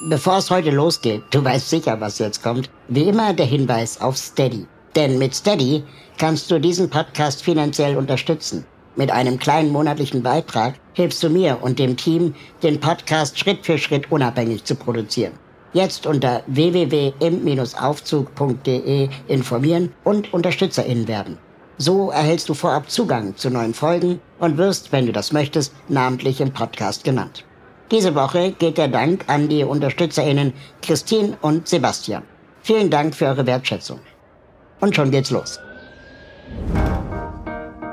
Bevor es heute losgeht, du weißt sicher, was jetzt kommt, wie immer der Hinweis auf Steady. Denn mit Steady kannst du diesen Podcast finanziell unterstützen. Mit einem kleinen monatlichen Beitrag hilfst du mir und dem Team, den Podcast Schritt für Schritt unabhängig zu produzieren. Jetzt unter www.im-aufzug.de informieren und UnterstützerInnen werden. So erhältst du vorab Zugang zu neuen Folgen und wirst, wenn du das möchtest, namentlich im Podcast genannt. Diese Woche geht der Dank an die UnterstützerInnen Christine und Sebastian. Vielen Dank für eure Wertschätzung. Und schon geht's los.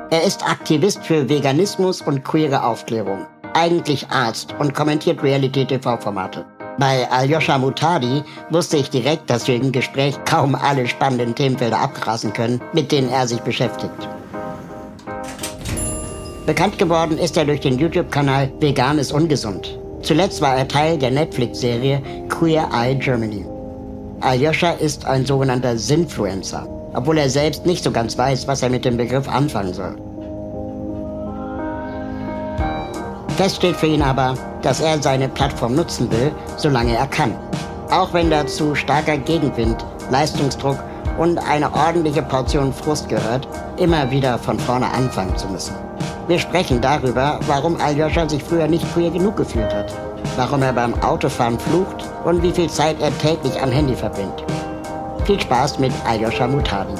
Er ist Aktivist für Veganismus und queere Aufklärung, eigentlich Arzt und kommentiert Reality-TV-Formate. Bei Aljoscha Mutadi wusste ich direkt, dass wir im Gespräch kaum alle spannenden Themenfelder abgrasen können, mit denen er sich beschäftigt. Bekannt geworden ist er durch den YouTube-Kanal Vegan ist ungesund. Zuletzt war er Teil der Netflix-Serie Queer Eye Germany. Aljoscha ist ein sogenannter Sinfluencer, obwohl er selbst nicht so ganz weiß, was er mit dem Begriff anfangen soll. Fest steht für ihn aber, dass er seine Plattform nutzen will, solange er kann. Auch wenn dazu starker Gegenwind, Leistungsdruck und eine ordentliche Portion Frust gehört, immer wieder von vorne anfangen zu müssen. Wir sprechen darüber, warum Aljoscha sich früher nicht queer genug gefühlt hat, warum er beim Autofahren flucht und wie viel Zeit er täglich am Handy verbringt. Viel Spaß mit Aljoscha Mutadi.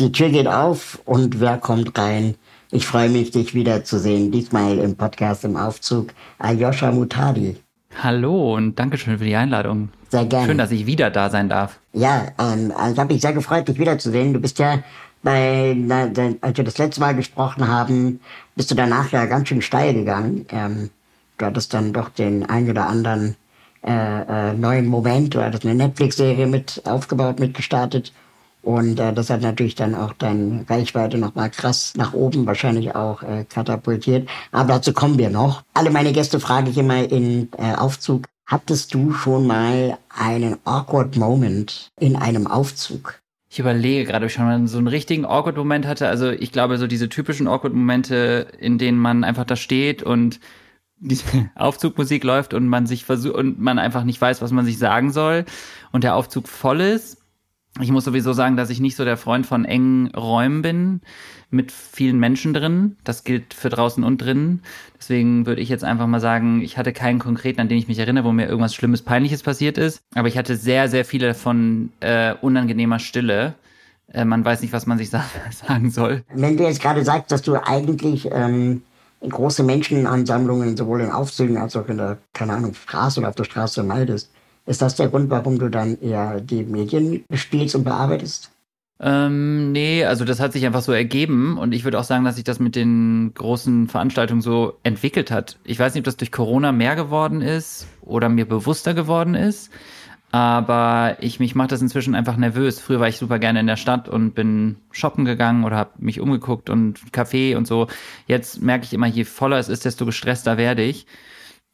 Die Tür geht auf und wer kommt rein? Ich freue mich, dich wiederzusehen. Diesmal im Podcast im Aufzug. Aljoscha Mutadi. Hallo und danke schön für die Einladung. Sehr gerne. Schön, dass ich wieder da sein darf. Ja, ähm, also ich habe mich sehr gefreut, dich wiederzusehen. Du bist ja bei, na, als wir das letzte Mal gesprochen haben, bist du danach ja ganz schön steil gegangen. Ähm, du hattest dann doch den ein oder anderen äh, äh, neuen Moment. Du hattest eine Netflix-Serie mit aufgebaut, mitgestartet. Und äh, das hat natürlich dann auch deine Reichweite nochmal krass nach oben wahrscheinlich auch äh, katapultiert. Aber dazu kommen wir noch. Alle meine Gäste frage ich immer in äh, Aufzug. Hattest du schon mal einen awkward Moment in einem Aufzug? Ich überlege gerade, ob ich schon mal so einen richtigen awkward Moment hatte. Also ich glaube, so diese typischen awkward Momente, in denen man einfach da steht und die Aufzugmusik läuft und man sich versucht und man einfach nicht weiß, was man sich sagen soll und der Aufzug voll ist ich muss sowieso sagen, dass ich nicht so der Freund von engen Räumen bin mit vielen Menschen drin. Das gilt für draußen und drinnen. Deswegen würde ich jetzt einfach mal sagen, ich hatte keinen konkreten, an den ich mich erinnere, wo mir irgendwas Schlimmes, Peinliches passiert ist. Aber ich hatte sehr, sehr viele von äh, unangenehmer Stille. Äh, man weiß nicht, was man sich sa sagen soll. Wenn du jetzt gerade sagst, dass du eigentlich ähm, große Menschenansammlungen sowohl in Aufzügen als auch in der, keine Ahnung, Straße oder auf der Straße meidest, ist das der Grund, warum du dann eher die Medien spielst und bearbeitest? Ähm, nee, also das hat sich einfach so ergeben und ich würde auch sagen, dass sich das mit den großen Veranstaltungen so entwickelt hat. Ich weiß nicht, ob das durch Corona mehr geworden ist oder mir bewusster geworden ist, aber ich mich macht das inzwischen einfach nervös. Früher war ich super gerne in der Stadt und bin shoppen gegangen oder habe mich umgeguckt und Kaffee und so. Jetzt merke ich immer, je voller es ist, desto gestresster werde ich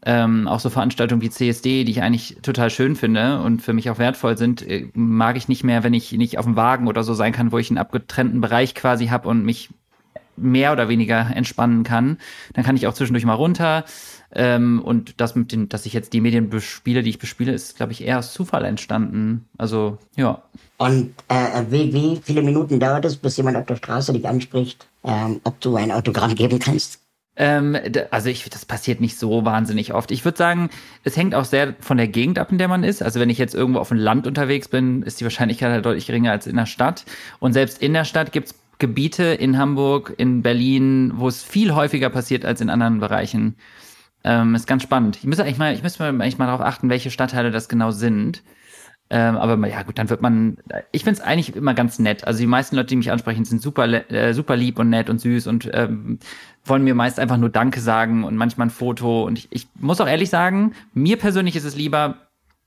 ähm, auch so Veranstaltungen wie CSD, die ich eigentlich total schön finde und für mich auch wertvoll sind, äh, mag ich nicht mehr, wenn ich nicht auf dem Wagen oder so sein kann, wo ich einen abgetrennten Bereich quasi habe und mich mehr oder weniger entspannen kann. Dann kann ich auch zwischendurch mal runter. Ähm, und das mit den, dass ich jetzt die Medien bespiele, die ich bespiele, ist, glaube ich, eher aus Zufall entstanden. Also, ja. Und äh, wie, wie viele Minuten dauert es, bis jemand auf der Straße dich anspricht, ähm, ob du ein Autogramm geben kannst? Ähm, also ich, das passiert nicht so wahnsinnig oft. Ich würde sagen, es hängt auch sehr von der Gegend ab, in der man ist. Also wenn ich jetzt irgendwo auf dem Land unterwegs bin, ist die Wahrscheinlichkeit halt deutlich geringer als in der Stadt. Und selbst in der Stadt gibt's Gebiete in Hamburg, in Berlin, wo es viel häufiger passiert als in anderen Bereichen. Ähm, ist ganz spannend. Ich müsste eigentlich mal, ich müsste eigentlich mal darauf achten, welche Stadtteile das genau sind. Ähm, aber ja gut, dann wird man, ich finde es eigentlich immer ganz nett. Also die meisten Leute, die mich ansprechen, sind super, äh, super lieb und nett und süß und ähm, wollen mir meist einfach nur Danke sagen und manchmal ein Foto. Und ich, ich muss auch ehrlich sagen, mir persönlich ist es lieber,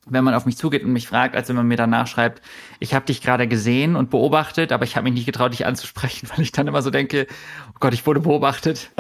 wenn man auf mich zugeht und mich fragt, als wenn man mir danach schreibt, ich habe dich gerade gesehen und beobachtet, aber ich habe mich nicht getraut, dich anzusprechen, weil ich dann immer so denke, oh Gott, ich wurde beobachtet.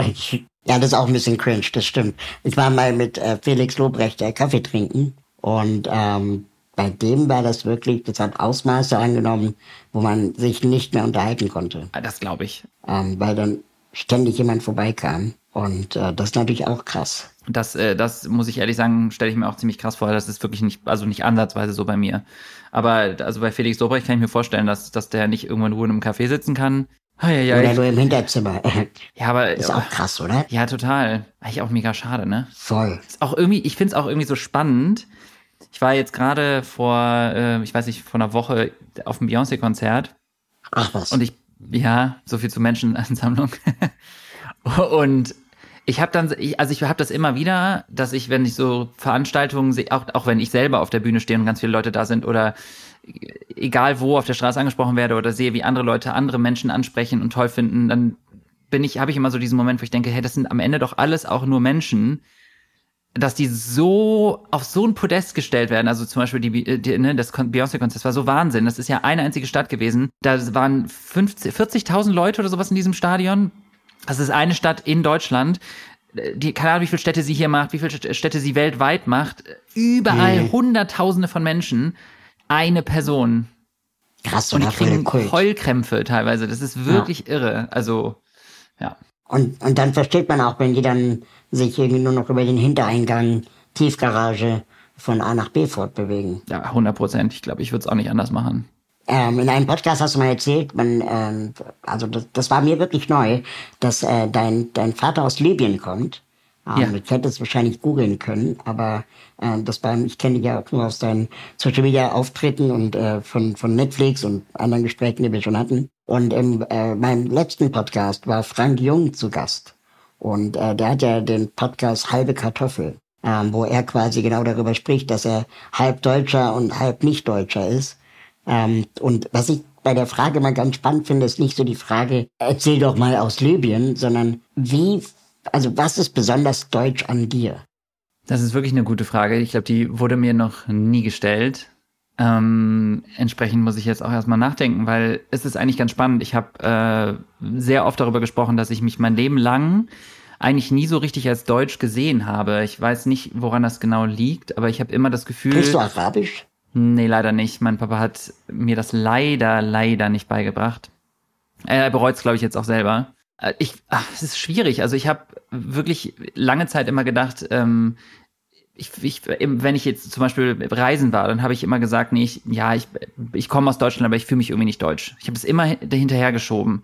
Ja, das ist auch ein bisschen cringe, das stimmt. Ich war mal mit äh, Felix Lobrecht äh, Kaffee trinken und ähm, bei dem war das wirklich, das hat Ausmaße angenommen, wo man sich nicht mehr unterhalten konnte. Ah, das glaube ich. Ähm, weil dann ständig jemand vorbeikam. Und äh, das ist natürlich auch krass. Das, äh, das muss ich ehrlich sagen, stelle ich mir auch ziemlich krass vor. Das ist wirklich nicht, also nicht ansatzweise so bei mir. Aber also bei Felix Dobrecht kann ich mir vorstellen, dass, dass der nicht irgendwann nur in einem Café sitzen kann. Oh, ja, ja, oder nur im Hinterzimmer. Ja, aber ist auch krass, oder? Ja, total. Eigentlich auch mega schade, ne? Voll. Ist auch irgendwie, ich finde es auch irgendwie so spannend. Ich war jetzt gerade vor, äh, ich weiß nicht, vor einer Woche auf dem Beyoncé-Konzert. Ach was. Und ich, ja, so viel zur Menschenansammlung. und ich habe dann, also ich habe das immer wieder, dass ich, wenn ich so Veranstaltungen sehe, auch, auch wenn ich selber auf der Bühne stehe und ganz viele Leute da sind oder egal wo auf der Straße angesprochen werde oder sehe, wie andere Leute andere Menschen ansprechen und toll finden, dann bin ich, habe ich immer so diesen Moment, wo ich denke, hey, das sind am Ende doch alles auch nur Menschen, dass die so auf so ein Podest gestellt werden. Also zum Beispiel die, die ne, das Beyoncé-Konzert, das war so Wahnsinn. Das ist ja eine einzige Stadt gewesen. Da waren 40.000 Leute oder sowas in diesem Stadion. Das ist eine Stadt in Deutschland. Die, keine Ahnung, wie viele Städte sie hier macht, wie viele Städte sie weltweit macht. Überall mhm. Hunderttausende von Menschen. Eine Person. Krass, und die kriegen Heulkrämpfe teilweise. Das ist wirklich ja. irre. Also, ja. Und, und dann versteht man auch, wenn die dann sich irgendwie nur noch über den Hintereingang, Tiefgarage von A nach B fortbewegen. Ja, 100 Prozent. Ich glaube, ich würde es auch nicht anders machen. Ähm, in einem Podcast hast du mal erzählt, man, ähm, also das, das war mir wirklich neu, dass äh, dein, dein Vater aus Libyen kommt. Ähm, ja. Ich hätte es wahrscheinlich googeln können, aber äh, das war, ich kenne dich ja auch nur aus deinen Social Media Auftritten und äh, von, von Netflix und anderen Gesprächen, die wir schon hatten. Und in äh, meinem letzten Podcast war Frank Jung zu Gast. Und äh, der hat ja den Podcast Halbe Kartoffel, ähm, wo er quasi genau darüber spricht, dass er halb Deutscher und halb Nicht-Deutscher ist. Ähm, und was ich bei der Frage mal ganz spannend finde, ist nicht so die Frage, erzähl doch mal aus Libyen, sondern wie, also was ist besonders deutsch an dir? Das ist wirklich eine gute Frage. Ich glaube, die wurde mir noch nie gestellt. Ähm, entsprechend muss ich jetzt auch erstmal nachdenken, weil es ist eigentlich ganz spannend. Ich habe äh, sehr oft darüber gesprochen, dass ich mich mein Leben lang eigentlich nie so richtig als Deutsch gesehen habe. Ich weiß nicht, woran das genau liegt, aber ich habe immer das Gefühl. Bist du Arabisch? Nee, leider nicht. Mein Papa hat mir das leider, leider nicht beigebracht. Er bereut es, glaube ich, jetzt auch selber. Äh, ich, ach, es ist schwierig. Also ich habe wirklich lange Zeit immer gedacht, ähm, ich, ich, wenn ich jetzt zum Beispiel reisen war, dann habe ich immer gesagt, nee, ich, ja, ich, ich komme aus Deutschland, aber ich fühle mich irgendwie nicht deutsch. Ich habe es immer hinterher geschoben.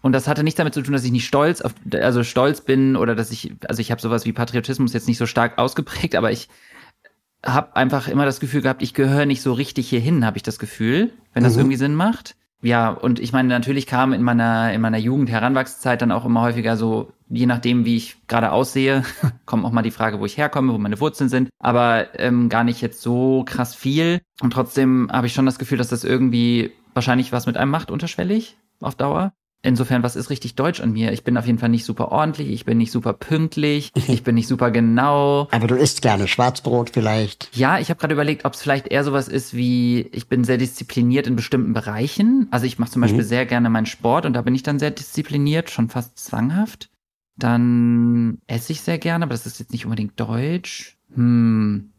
Und das hatte nichts damit zu tun, dass ich nicht stolz auf, also stolz bin oder dass ich, also ich habe sowas wie Patriotismus jetzt nicht so stark ausgeprägt, aber ich habe einfach immer das Gefühl gehabt, ich gehöre nicht so richtig hierhin, habe ich das Gefühl, wenn das mhm. irgendwie Sinn macht. Ja, und ich meine, natürlich kam in meiner, in meiner Jugend, Heranwachszeit dann auch immer häufiger so, je nachdem, wie ich gerade aussehe, kommt auch mal die Frage, wo ich herkomme, wo meine Wurzeln sind, aber ähm, gar nicht jetzt so krass viel. Und trotzdem habe ich schon das Gefühl, dass das irgendwie wahrscheinlich was mit einem macht, unterschwellig, auf Dauer. Insofern, was ist richtig deutsch an mir? Ich bin auf jeden Fall nicht super ordentlich, ich bin nicht super pünktlich, ich bin nicht super genau. Aber du isst gerne Schwarzbrot vielleicht. Ja, ich habe gerade überlegt, ob es vielleicht eher sowas ist wie, ich bin sehr diszipliniert in bestimmten Bereichen. Also ich mache zum Beispiel mhm. sehr gerne meinen Sport und da bin ich dann sehr diszipliniert, schon fast zwanghaft. Dann esse ich sehr gerne, aber das ist jetzt nicht unbedingt deutsch. Hm.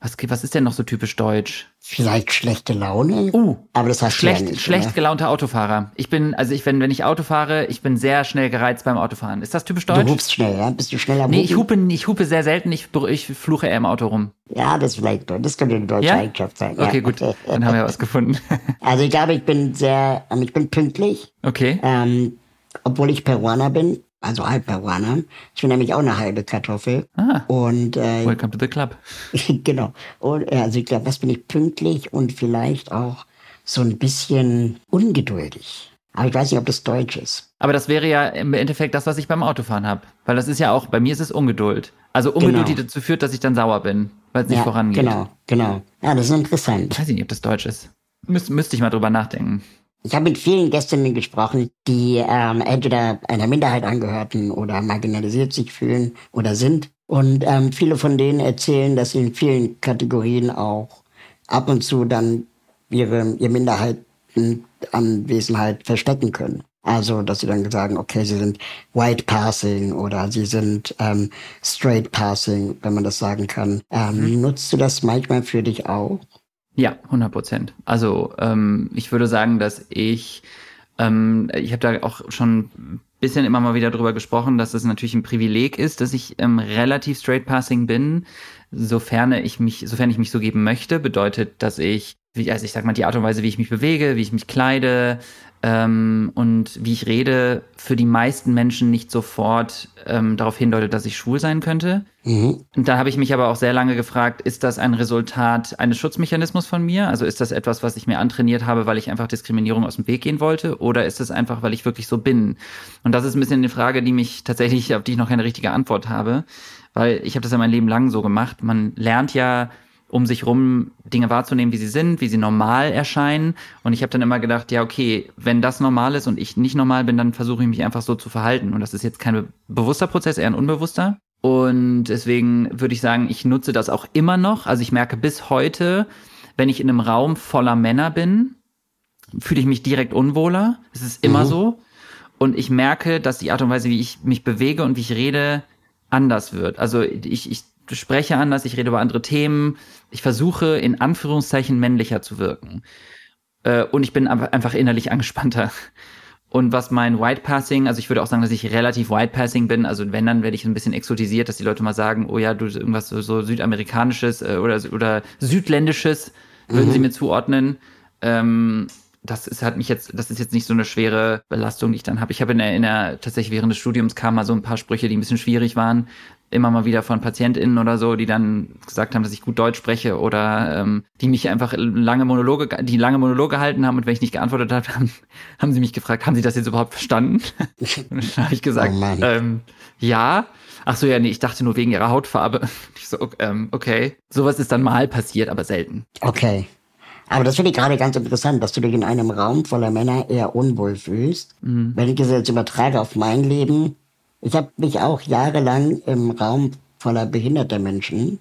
Was, was ist denn noch so typisch deutsch? Vielleicht schlechte Laune. Uh, aber das heißt schlecht, ja nicht, schlecht gelaunter Autofahrer. Ich bin, also ich wenn, wenn ich Auto fahre, ich bin sehr schnell gereizt beim Autofahren. Ist das typisch deutsch? Du hupst schnell, ja? Bist du schneller? Nee, ich hupe, ich hupe sehr selten. Ich, ich fluche eher im Auto rum. Ja, das vielleicht, das könnte eine deutsche ja? Eigenschaft sein. Okay, gut. Dann haben wir was gefunden. also ich glaube, ich bin sehr, ähm, ich bin pünktlich. Okay. Ähm, obwohl ich Peruaner bin also halb Peruaner. Ich bin nämlich auch eine halbe Kartoffel. Ah, und äh, welcome to the club. genau. Und äh, also ich glaube, was bin ich pünktlich und vielleicht auch so ein bisschen ungeduldig. Aber ich weiß nicht, ob das Deutsch ist. Aber das wäre ja im Endeffekt das, was ich beim Autofahren habe. Weil das ist ja auch, bei mir ist es Ungeduld. Also Ungeduld, genau. die dazu führt, dass ich dann sauer bin, weil es nicht ja, vorangeht. Genau, genau. Ja, das ist interessant. Ich weiß nicht, ob das Deutsch ist. Müs müsste ich mal drüber nachdenken. Ich habe mit vielen Gästinnen gesprochen, die ähm, entweder einer Minderheit angehörten oder marginalisiert sich fühlen oder sind. Und ähm, viele von denen erzählen, dass sie in vielen Kategorien auch ab und zu dann ihre, ihre Minderheitenanwesenheit verstecken können. Also, dass sie dann sagen, okay, sie sind White Passing oder sie sind ähm, Straight Passing, wenn man das sagen kann. Ähm, mhm. Nutzt du das manchmal für dich auch? Ja, 100 Prozent. Also ähm, ich würde sagen, dass ich, ähm, ich habe da auch schon ein bisschen immer mal wieder drüber gesprochen, dass es natürlich ein Privileg ist, dass ich ähm, relativ straight passing bin, sofern ich mich, sofern ich mich so geben möchte, bedeutet, dass ich, wie, also ich sag mal, die Art und Weise, wie ich mich bewege, wie ich mich kleide, ähm, und wie ich rede, für die meisten Menschen nicht sofort ähm, darauf hindeutet, dass ich schwul sein könnte. Mhm. Und da habe ich mich aber auch sehr lange gefragt, ist das ein Resultat eines Schutzmechanismus von mir? Also ist das etwas, was ich mir antrainiert habe, weil ich einfach Diskriminierung aus dem Weg gehen wollte? Oder ist es einfach, weil ich wirklich so bin? Und das ist ein bisschen eine Frage, die mich tatsächlich, auf die ich noch keine richtige Antwort habe. Weil ich habe das ja mein Leben lang so gemacht. Man lernt ja um sich rum Dinge wahrzunehmen, wie sie sind, wie sie normal erscheinen. Und ich habe dann immer gedacht, ja, okay, wenn das normal ist und ich nicht normal bin, dann versuche ich mich einfach so zu verhalten. Und das ist jetzt kein bewusster Prozess, eher ein unbewusster. Und deswegen würde ich sagen, ich nutze das auch immer noch. Also ich merke bis heute, wenn ich in einem Raum voller Männer bin, fühle ich mich direkt unwohler. Es ist immer mhm. so. Und ich merke, dass die Art und Weise, wie ich mich bewege und wie ich rede, anders wird. Also ich, ich spreche anders, ich rede über andere Themen. Ich versuche in Anführungszeichen männlicher zu wirken. Äh, und ich bin einfach innerlich angespannter. Und was mein White Passing, also ich würde auch sagen, dass ich relativ White Passing bin. Also wenn, dann werde ich ein bisschen exotisiert, dass die Leute mal sagen, oh ja, du irgendwas so, so südamerikanisches äh, oder, oder südländisches würden mhm. sie mir zuordnen. Ähm, das ist hat mich jetzt, das ist jetzt nicht so eine schwere Belastung, die ich dann habe. Ich habe in der, in der tatsächlich während des Studiums kamen mal so ein paar Sprüche, die ein bisschen schwierig waren immer mal wieder von PatientInnen oder so, die dann gesagt haben, dass ich gut Deutsch spreche oder ähm, die mich einfach lange Monologe, die lange Monologe gehalten haben und wenn ich nicht geantwortet habe, haben, haben sie mich gefragt, haben sie das jetzt überhaupt verstanden? und dann habe ich gesagt, oh ähm, ja. Ach so, ja, nee, ich dachte nur wegen ihrer Hautfarbe. Ich so, ähm, okay. Sowas ist dann mal passiert, aber selten. Okay. Aber das finde ich gerade ganz interessant, dass du dich in einem Raum voller Männer eher unwohl fühlst. Mhm. Wenn ich das jetzt übertrage auf mein Leben, ich habe mich auch jahrelang im Raum voller behinderter Menschen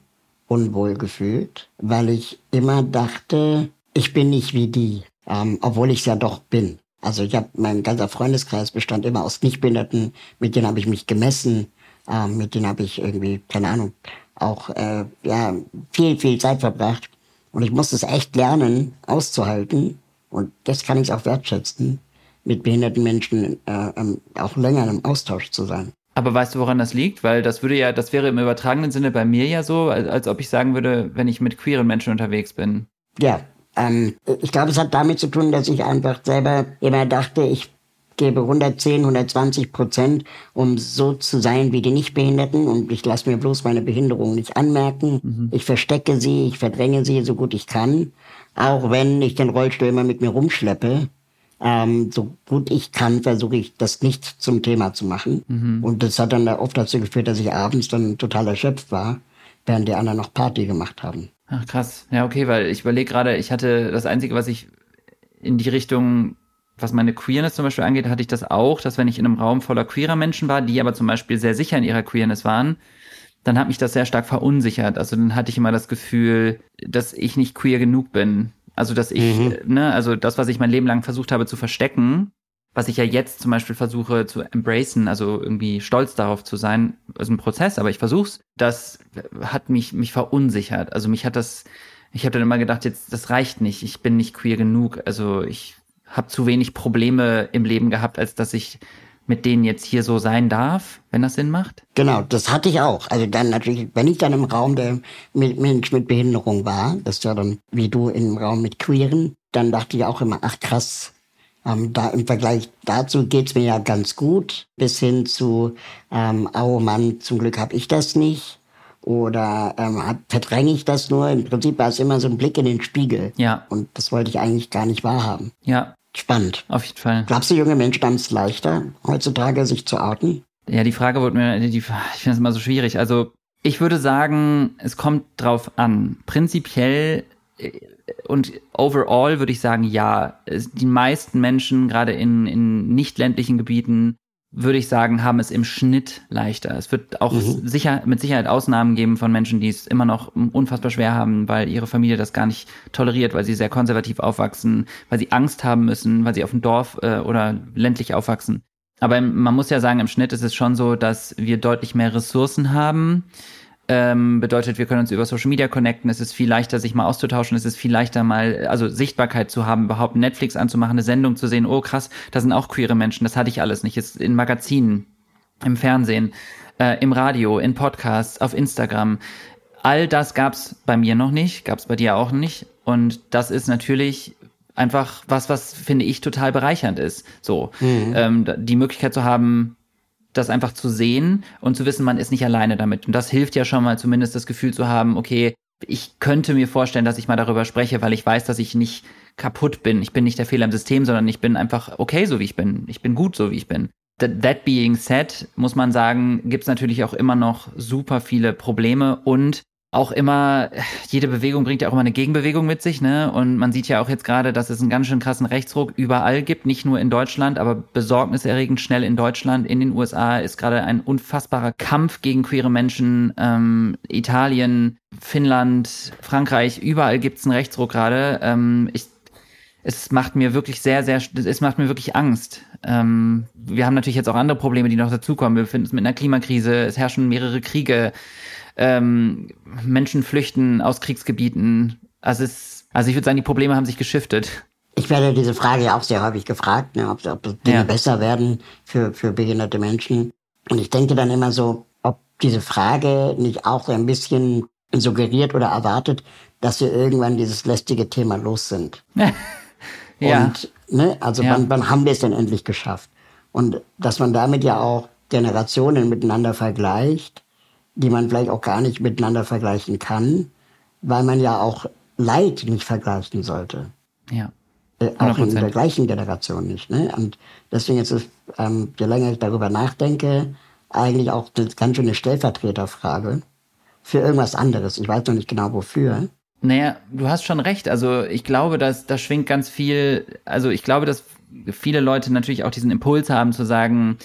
unwohl gefühlt, weil ich immer dachte, ich bin nicht wie die, ähm, obwohl ich es ja doch bin. Also ich habe mein ganzer Freundeskreis bestand immer aus Nichtbehinderten, mit denen habe ich mich gemessen, ähm, mit denen habe ich irgendwie, keine Ahnung, auch äh, ja viel, viel Zeit verbracht. Und ich musste es echt lernen, auszuhalten. Und das kann ich auch wertschätzen, mit behinderten Menschen äh, ähm, auch länger im Austausch zu sein. Aber weißt du, woran das liegt? Weil das würde ja, das wäre im übertragenen Sinne bei mir ja so, als, als ob ich sagen würde, wenn ich mit queeren Menschen unterwegs bin. Ja, ähm, ich glaube, es hat damit zu tun, dass ich einfach selber immer dachte, ich gebe 110, 120 Prozent, um so zu sein wie die Nichtbehinderten und ich lasse mir bloß meine Behinderung nicht anmerken. Mhm. Ich verstecke sie, ich verdränge sie so gut ich kann, auch wenn ich den Rollstuhl immer mit mir rumschleppe. Ähm, so gut ich kann, versuche ich das nicht zum Thema zu machen. Mhm. Und das hat dann oft dazu geführt, dass ich abends dann total erschöpft war, während die anderen noch Party gemacht haben. Ach krass. Ja, okay, weil ich überlege gerade, ich hatte das Einzige, was ich in die Richtung, was meine Queerness zum Beispiel angeht, hatte ich das auch, dass wenn ich in einem Raum voller queerer Menschen war, die aber zum Beispiel sehr sicher in ihrer Queerness waren, dann hat mich das sehr stark verunsichert. Also dann hatte ich immer das Gefühl, dass ich nicht queer genug bin. Also, dass ich, mhm. ne, also das, was ich mein Leben lang versucht habe zu verstecken, was ich ja jetzt zum Beispiel versuche zu embracen, also irgendwie stolz darauf zu sein, ist ein Prozess, aber ich versuch's, das hat mich, mich verunsichert. Also mich hat das, ich habe dann immer gedacht, jetzt, das reicht nicht, ich bin nicht queer genug, also ich habe zu wenig Probleme im Leben gehabt, als dass ich mit denen jetzt hier so sein darf, wenn das Sinn macht? Genau, das hatte ich auch. Also dann natürlich, wenn ich dann im Raum der mit Mensch mit Behinderung war, das ist ja dann wie du im Raum mit Queeren, dann dachte ich auch immer, ach krass, ähm, da im Vergleich dazu geht's mir ja ganz gut, bis hin zu, ähm, oh Mann, zum Glück habe ich das nicht. Oder ähm, verdränge ich das nur? Im Prinzip war es immer so ein Blick in den Spiegel. Ja. Und das wollte ich eigentlich gar nicht wahrhaben. Ja, Spannend. Auf jeden Fall. Glaubst du, junge Menschen haben es leichter, heutzutage sich zu outen? Ja, die Frage wurde mir, die, ich finde das immer so schwierig. Also ich würde sagen, es kommt drauf an. Prinzipiell äh, und overall würde ich sagen, ja. Die meisten Menschen, gerade in, in nicht ländlichen Gebieten, würde ich sagen, haben es im Schnitt leichter. Es wird auch mhm. sicher, mit Sicherheit Ausnahmen geben von Menschen, die es immer noch unfassbar schwer haben, weil ihre Familie das gar nicht toleriert, weil sie sehr konservativ aufwachsen, weil sie Angst haben müssen, weil sie auf dem Dorf äh, oder ländlich aufwachsen. Aber man muss ja sagen, im Schnitt ist es schon so, dass wir deutlich mehr Ressourcen haben ähm, bedeutet, wir können uns über Social Media connecten. Es ist viel leichter, sich mal auszutauschen. Es ist viel leichter, mal, also Sichtbarkeit zu haben, überhaupt Netflix anzumachen, eine Sendung zu sehen. Oh, krass, da sind auch queere Menschen. Das hatte ich alles nicht. Ist in Magazinen, im Fernsehen, äh, im Radio, in Podcasts, auf Instagram. All das gab's bei mir noch nicht, gab's bei dir auch nicht. Und das ist natürlich einfach was, was finde ich total bereichernd ist. So, mhm. ähm, die Möglichkeit zu haben, das einfach zu sehen und zu wissen, man ist nicht alleine damit. Und das hilft ja schon mal zumindest das Gefühl zu haben, okay, ich könnte mir vorstellen, dass ich mal darüber spreche, weil ich weiß, dass ich nicht kaputt bin. Ich bin nicht der Fehler im System, sondern ich bin einfach okay, so wie ich bin. Ich bin gut, so wie ich bin. That being said, muss man sagen, gibt es natürlich auch immer noch super viele Probleme und auch immer, jede Bewegung bringt ja auch immer eine Gegenbewegung mit sich, ne? Und man sieht ja auch jetzt gerade, dass es einen ganz schön krassen Rechtsruck überall gibt, nicht nur in Deutschland, aber besorgniserregend schnell in Deutschland. In den USA ist gerade ein unfassbarer Kampf gegen queere Menschen. Ähm, Italien, Finnland, Frankreich, überall gibt's einen Rechtsruck gerade. Ähm, ich es macht mir wirklich sehr, sehr, es macht mir wirklich Angst. Ähm, wir haben natürlich jetzt auch andere Probleme, die noch dazukommen. Wir befinden uns mit einer Klimakrise, es herrschen mehrere Kriege ähm, Menschen flüchten aus Kriegsgebieten. Also, es, also ich würde sagen, die Probleme haben sich geschiftet. Ich werde diese Frage ja auch sehr häufig gefragt, ne, ob, ob Dinge ja. besser werden für, für behinderte Menschen. Und ich denke dann immer so, ob diese Frage nicht auch ein bisschen suggeriert oder erwartet, dass wir irgendwann dieses lästige Thema los sind. ja. Und, ne, also ja. wann, wann haben wir es denn endlich geschafft? Und dass man damit ja auch Generationen miteinander vergleicht die man vielleicht auch gar nicht miteinander vergleichen kann, weil man ja auch Leid nicht vergleichen sollte. Ja. Äh, auch in der gleichen Generation nicht. Ne? Und deswegen ist es, ähm, je länger ich darüber nachdenke, eigentlich auch eine ganz schöne Stellvertreterfrage für irgendwas anderes. Ich weiß noch nicht genau wofür. Naja, du hast schon recht. Also ich glaube, dass da schwingt ganz viel, also ich glaube, dass viele Leute natürlich auch diesen Impuls haben zu sagen,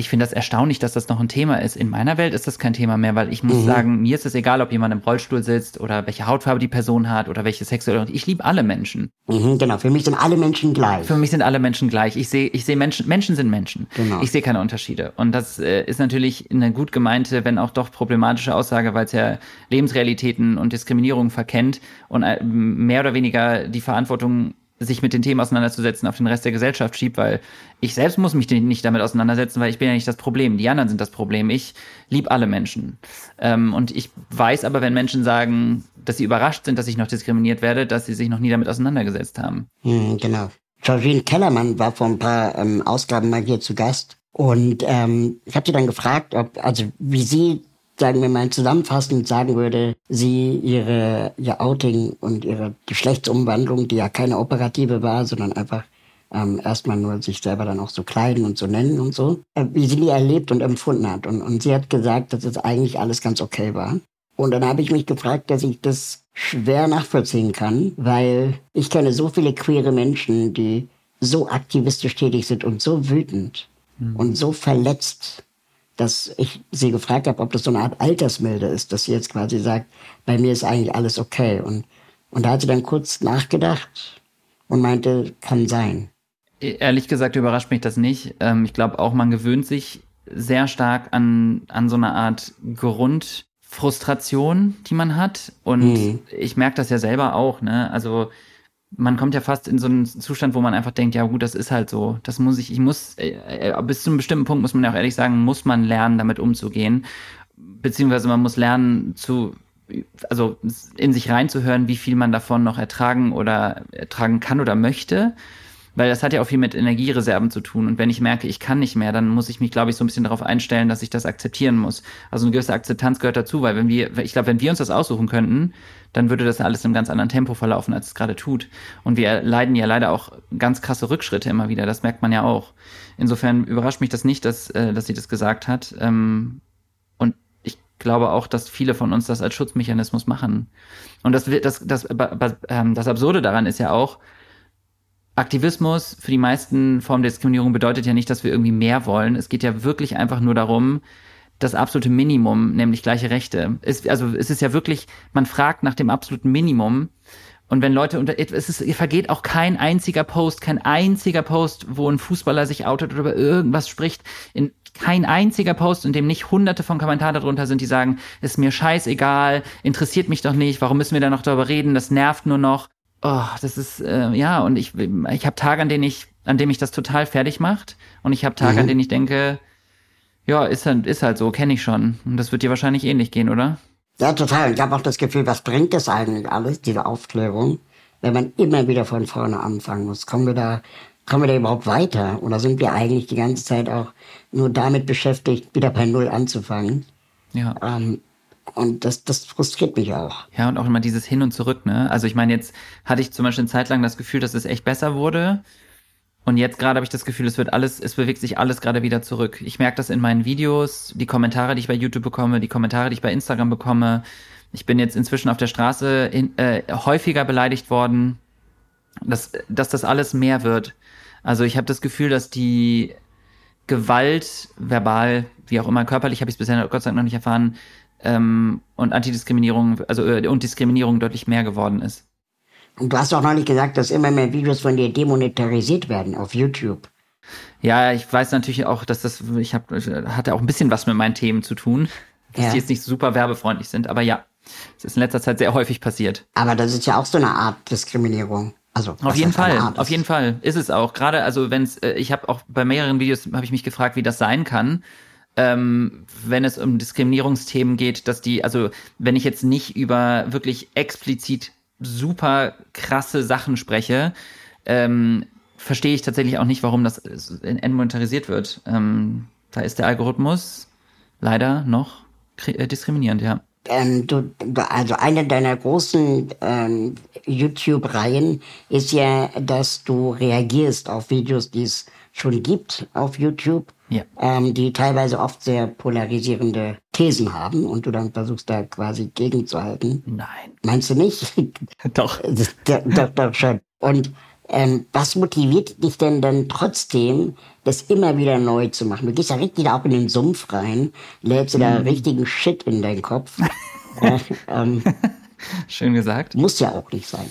ich finde das erstaunlich, dass das noch ein Thema ist. In meiner Welt ist das kein Thema mehr, weil ich muss mhm. sagen, mir ist es egal, ob jemand im Rollstuhl sitzt oder welche Hautfarbe die Person hat oder welche sexuelle. Ich liebe alle Menschen. Mhm, genau, für mich sind alle Menschen gleich. Für mich sind alle Menschen gleich. Ich sehe, ich sehe Menschen, Menschen sind Menschen. Genau. Ich sehe keine Unterschiede. Und das äh, ist natürlich eine gut gemeinte, wenn auch doch problematische Aussage, weil es ja Lebensrealitäten und Diskriminierung verkennt und äh, mehr oder weniger die Verantwortung sich mit den Themen auseinanderzusetzen, auf den Rest der Gesellschaft schiebt, weil ich selbst muss mich nicht damit auseinandersetzen, weil ich bin ja nicht das Problem. Die anderen sind das Problem. Ich liebe alle Menschen. Ähm, und ich weiß aber, wenn Menschen sagen, dass sie überrascht sind, dass ich noch diskriminiert werde, dass sie sich noch nie damit auseinandergesetzt haben. Hm, genau. Georgine Kellermann war vor ein paar ähm, Ausgaben mal hier zu Gast. Und ähm, ich habe sie dann gefragt, ob, also wie sie sagen wir mal zusammenfassend sagen würde, sie ihre ihr Outing und ihre Geschlechtsumwandlung, die ja keine operative war, sondern einfach ähm, erstmal nur sich selber dann auch so kleiden und so nennen und so, äh, wie sie die erlebt und empfunden hat. Und, und sie hat gesagt, dass es eigentlich alles ganz okay war. Und dann habe ich mich gefragt, dass ich das schwer nachvollziehen kann, weil ich kenne so viele queere Menschen, die so aktivistisch tätig sind und so wütend mhm. und so verletzt dass ich sie gefragt habe, ob das so eine Art Altersmilde ist, dass sie jetzt quasi sagt, bei mir ist eigentlich alles okay. Und, und da hat sie dann kurz nachgedacht und meinte, kann sein. Ehrlich gesagt überrascht mich das nicht. Ähm, ich glaube auch, man gewöhnt sich sehr stark an, an so eine Art Grundfrustration, die man hat. Und mhm. ich merke das ja selber auch, ne? Also man kommt ja fast in so einen Zustand, wo man einfach denkt, ja gut, das ist halt so. Das muss ich, ich muss, äh, äh, bis zu einem bestimmten Punkt muss man ja auch ehrlich sagen, muss man lernen, damit umzugehen. Beziehungsweise man muss lernen zu, also in sich reinzuhören, wie viel man davon noch ertragen oder ertragen kann oder möchte. Weil das hat ja auch viel mit Energiereserven zu tun. Und wenn ich merke, ich kann nicht mehr, dann muss ich mich, glaube ich, so ein bisschen darauf einstellen, dass ich das akzeptieren muss. Also eine gewisse Akzeptanz gehört dazu, weil wenn wir, ich glaube, wenn wir uns das aussuchen könnten, dann würde das alles im ganz anderen Tempo verlaufen, als es gerade tut. Und wir leiden ja leider auch ganz krasse Rückschritte immer wieder. Das merkt man ja auch. Insofern überrascht mich das nicht, dass, äh, dass sie das gesagt hat. Ähm, und ich glaube auch, dass viele von uns das als Schutzmechanismus machen. Und das, das, das, das, ähm, das Absurde daran ist ja auch, Aktivismus für die meisten Formen der Diskriminierung bedeutet ja nicht, dass wir irgendwie mehr wollen. Es geht ja wirklich einfach nur darum, das absolute Minimum, nämlich gleiche Rechte. Es, also es ist ja wirklich, man fragt nach dem absoluten Minimum. Und wenn Leute unter, es ist, vergeht auch kein einziger Post, kein einziger Post, wo ein Fußballer sich outet oder über irgendwas spricht, in kein einziger Post, in dem nicht hunderte von Kommentaren darunter sind, die sagen, ist mir scheißegal, interessiert mich doch nicht, warum müssen wir da noch darüber reden, das nervt nur noch oh, das ist, äh, ja, und ich, ich habe Tage, an denen ich, an denen mich das total fertig macht. Und ich habe Tage, mhm. an denen ich denke, ja, ist halt, ist halt so, kenne ich schon. Und das wird dir wahrscheinlich ähnlich gehen, oder? Ja, total. Ich habe auch das Gefühl, was bringt das eigentlich alles, diese Aufklärung, wenn man immer wieder von vorne anfangen muss? Kommen wir da, kommen wir da überhaupt weiter? Oder sind wir eigentlich die ganze Zeit auch nur damit beschäftigt, wieder bei Null anzufangen? Ja. Ähm, und das, das frustriert mich auch. Ja, und auch immer dieses Hin und Zurück, ne? Also ich meine, jetzt hatte ich zum Beispiel eine Zeit lang das Gefühl, dass es echt besser wurde. Und jetzt gerade habe ich das Gefühl, es wird alles, es bewegt sich alles gerade wieder zurück. Ich merke das in meinen Videos, die Kommentare, die ich bei YouTube bekomme, die Kommentare, die ich bei Instagram bekomme. Ich bin jetzt inzwischen auf der Straße in, äh, häufiger beleidigt worden, dass, dass das alles mehr wird. Also ich habe das Gefühl, dass die Gewalt, verbal, wie auch immer, körperlich habe ich es bisher Gott sei Dank noch nicht erfahren, ähm, und Antidiskriminierung, also äh, und Diskriminierung deutlich mehr geworden ist. Und du hast auch noch nicht gesagt, dass immer mehr Videos von dir demonetarisiert werden auf YouTube. Ja, ich weiß natürlich auch, dass das, ich hab, hatte auch ein bisschen was mit meinen Themen zu tun, dass ja. die jetzt nicht super werbefreundlich sind, aber ja, es ist in letzter Zeit sehr häufig passiert. Aber das ist ja auch so eine Art Diskriminierung. Also auf jeden Fall, auf jeden Fall ist es auch. Gerade also wenn es, äh, ich habe auch bei mehreren Videos habe ich mich gefragt, wie das sein kann, ähm, wenn es um Diskriminierungsthemen geht, dass die, also wenn ich jetzt nicht über wirklich explizit super krasse Sachen spreche, ähm, verstehe ich tatsächlich auch nicht, warum das entmonetarisiert wird. Ähm, da ist der Algorithmus leider noch äh, diskriminierend, ja. Ähm, du, also eine deiner großen ähm, YouTube-Reihen ist ja, dass du reagierst auf Videos, die es schon gibt auf YouTube ja. ähm, die teilweise oft sehr polarisierende Thesen haben und du dann versuchst da quasi gegenzuhalten. Nein. Meinst du nicht? doch. doch. Doch, schon. Und ähm, was motiviert dich denn dann trotzdem, das immer wieder neu zu machen? Du gehst ja richtig da auch in den Sumpf rein, lädst mhm. da richtigen Shit in deinen Kopf. äh, ähm, Schön gesagt. Muss ja auch nicht sein.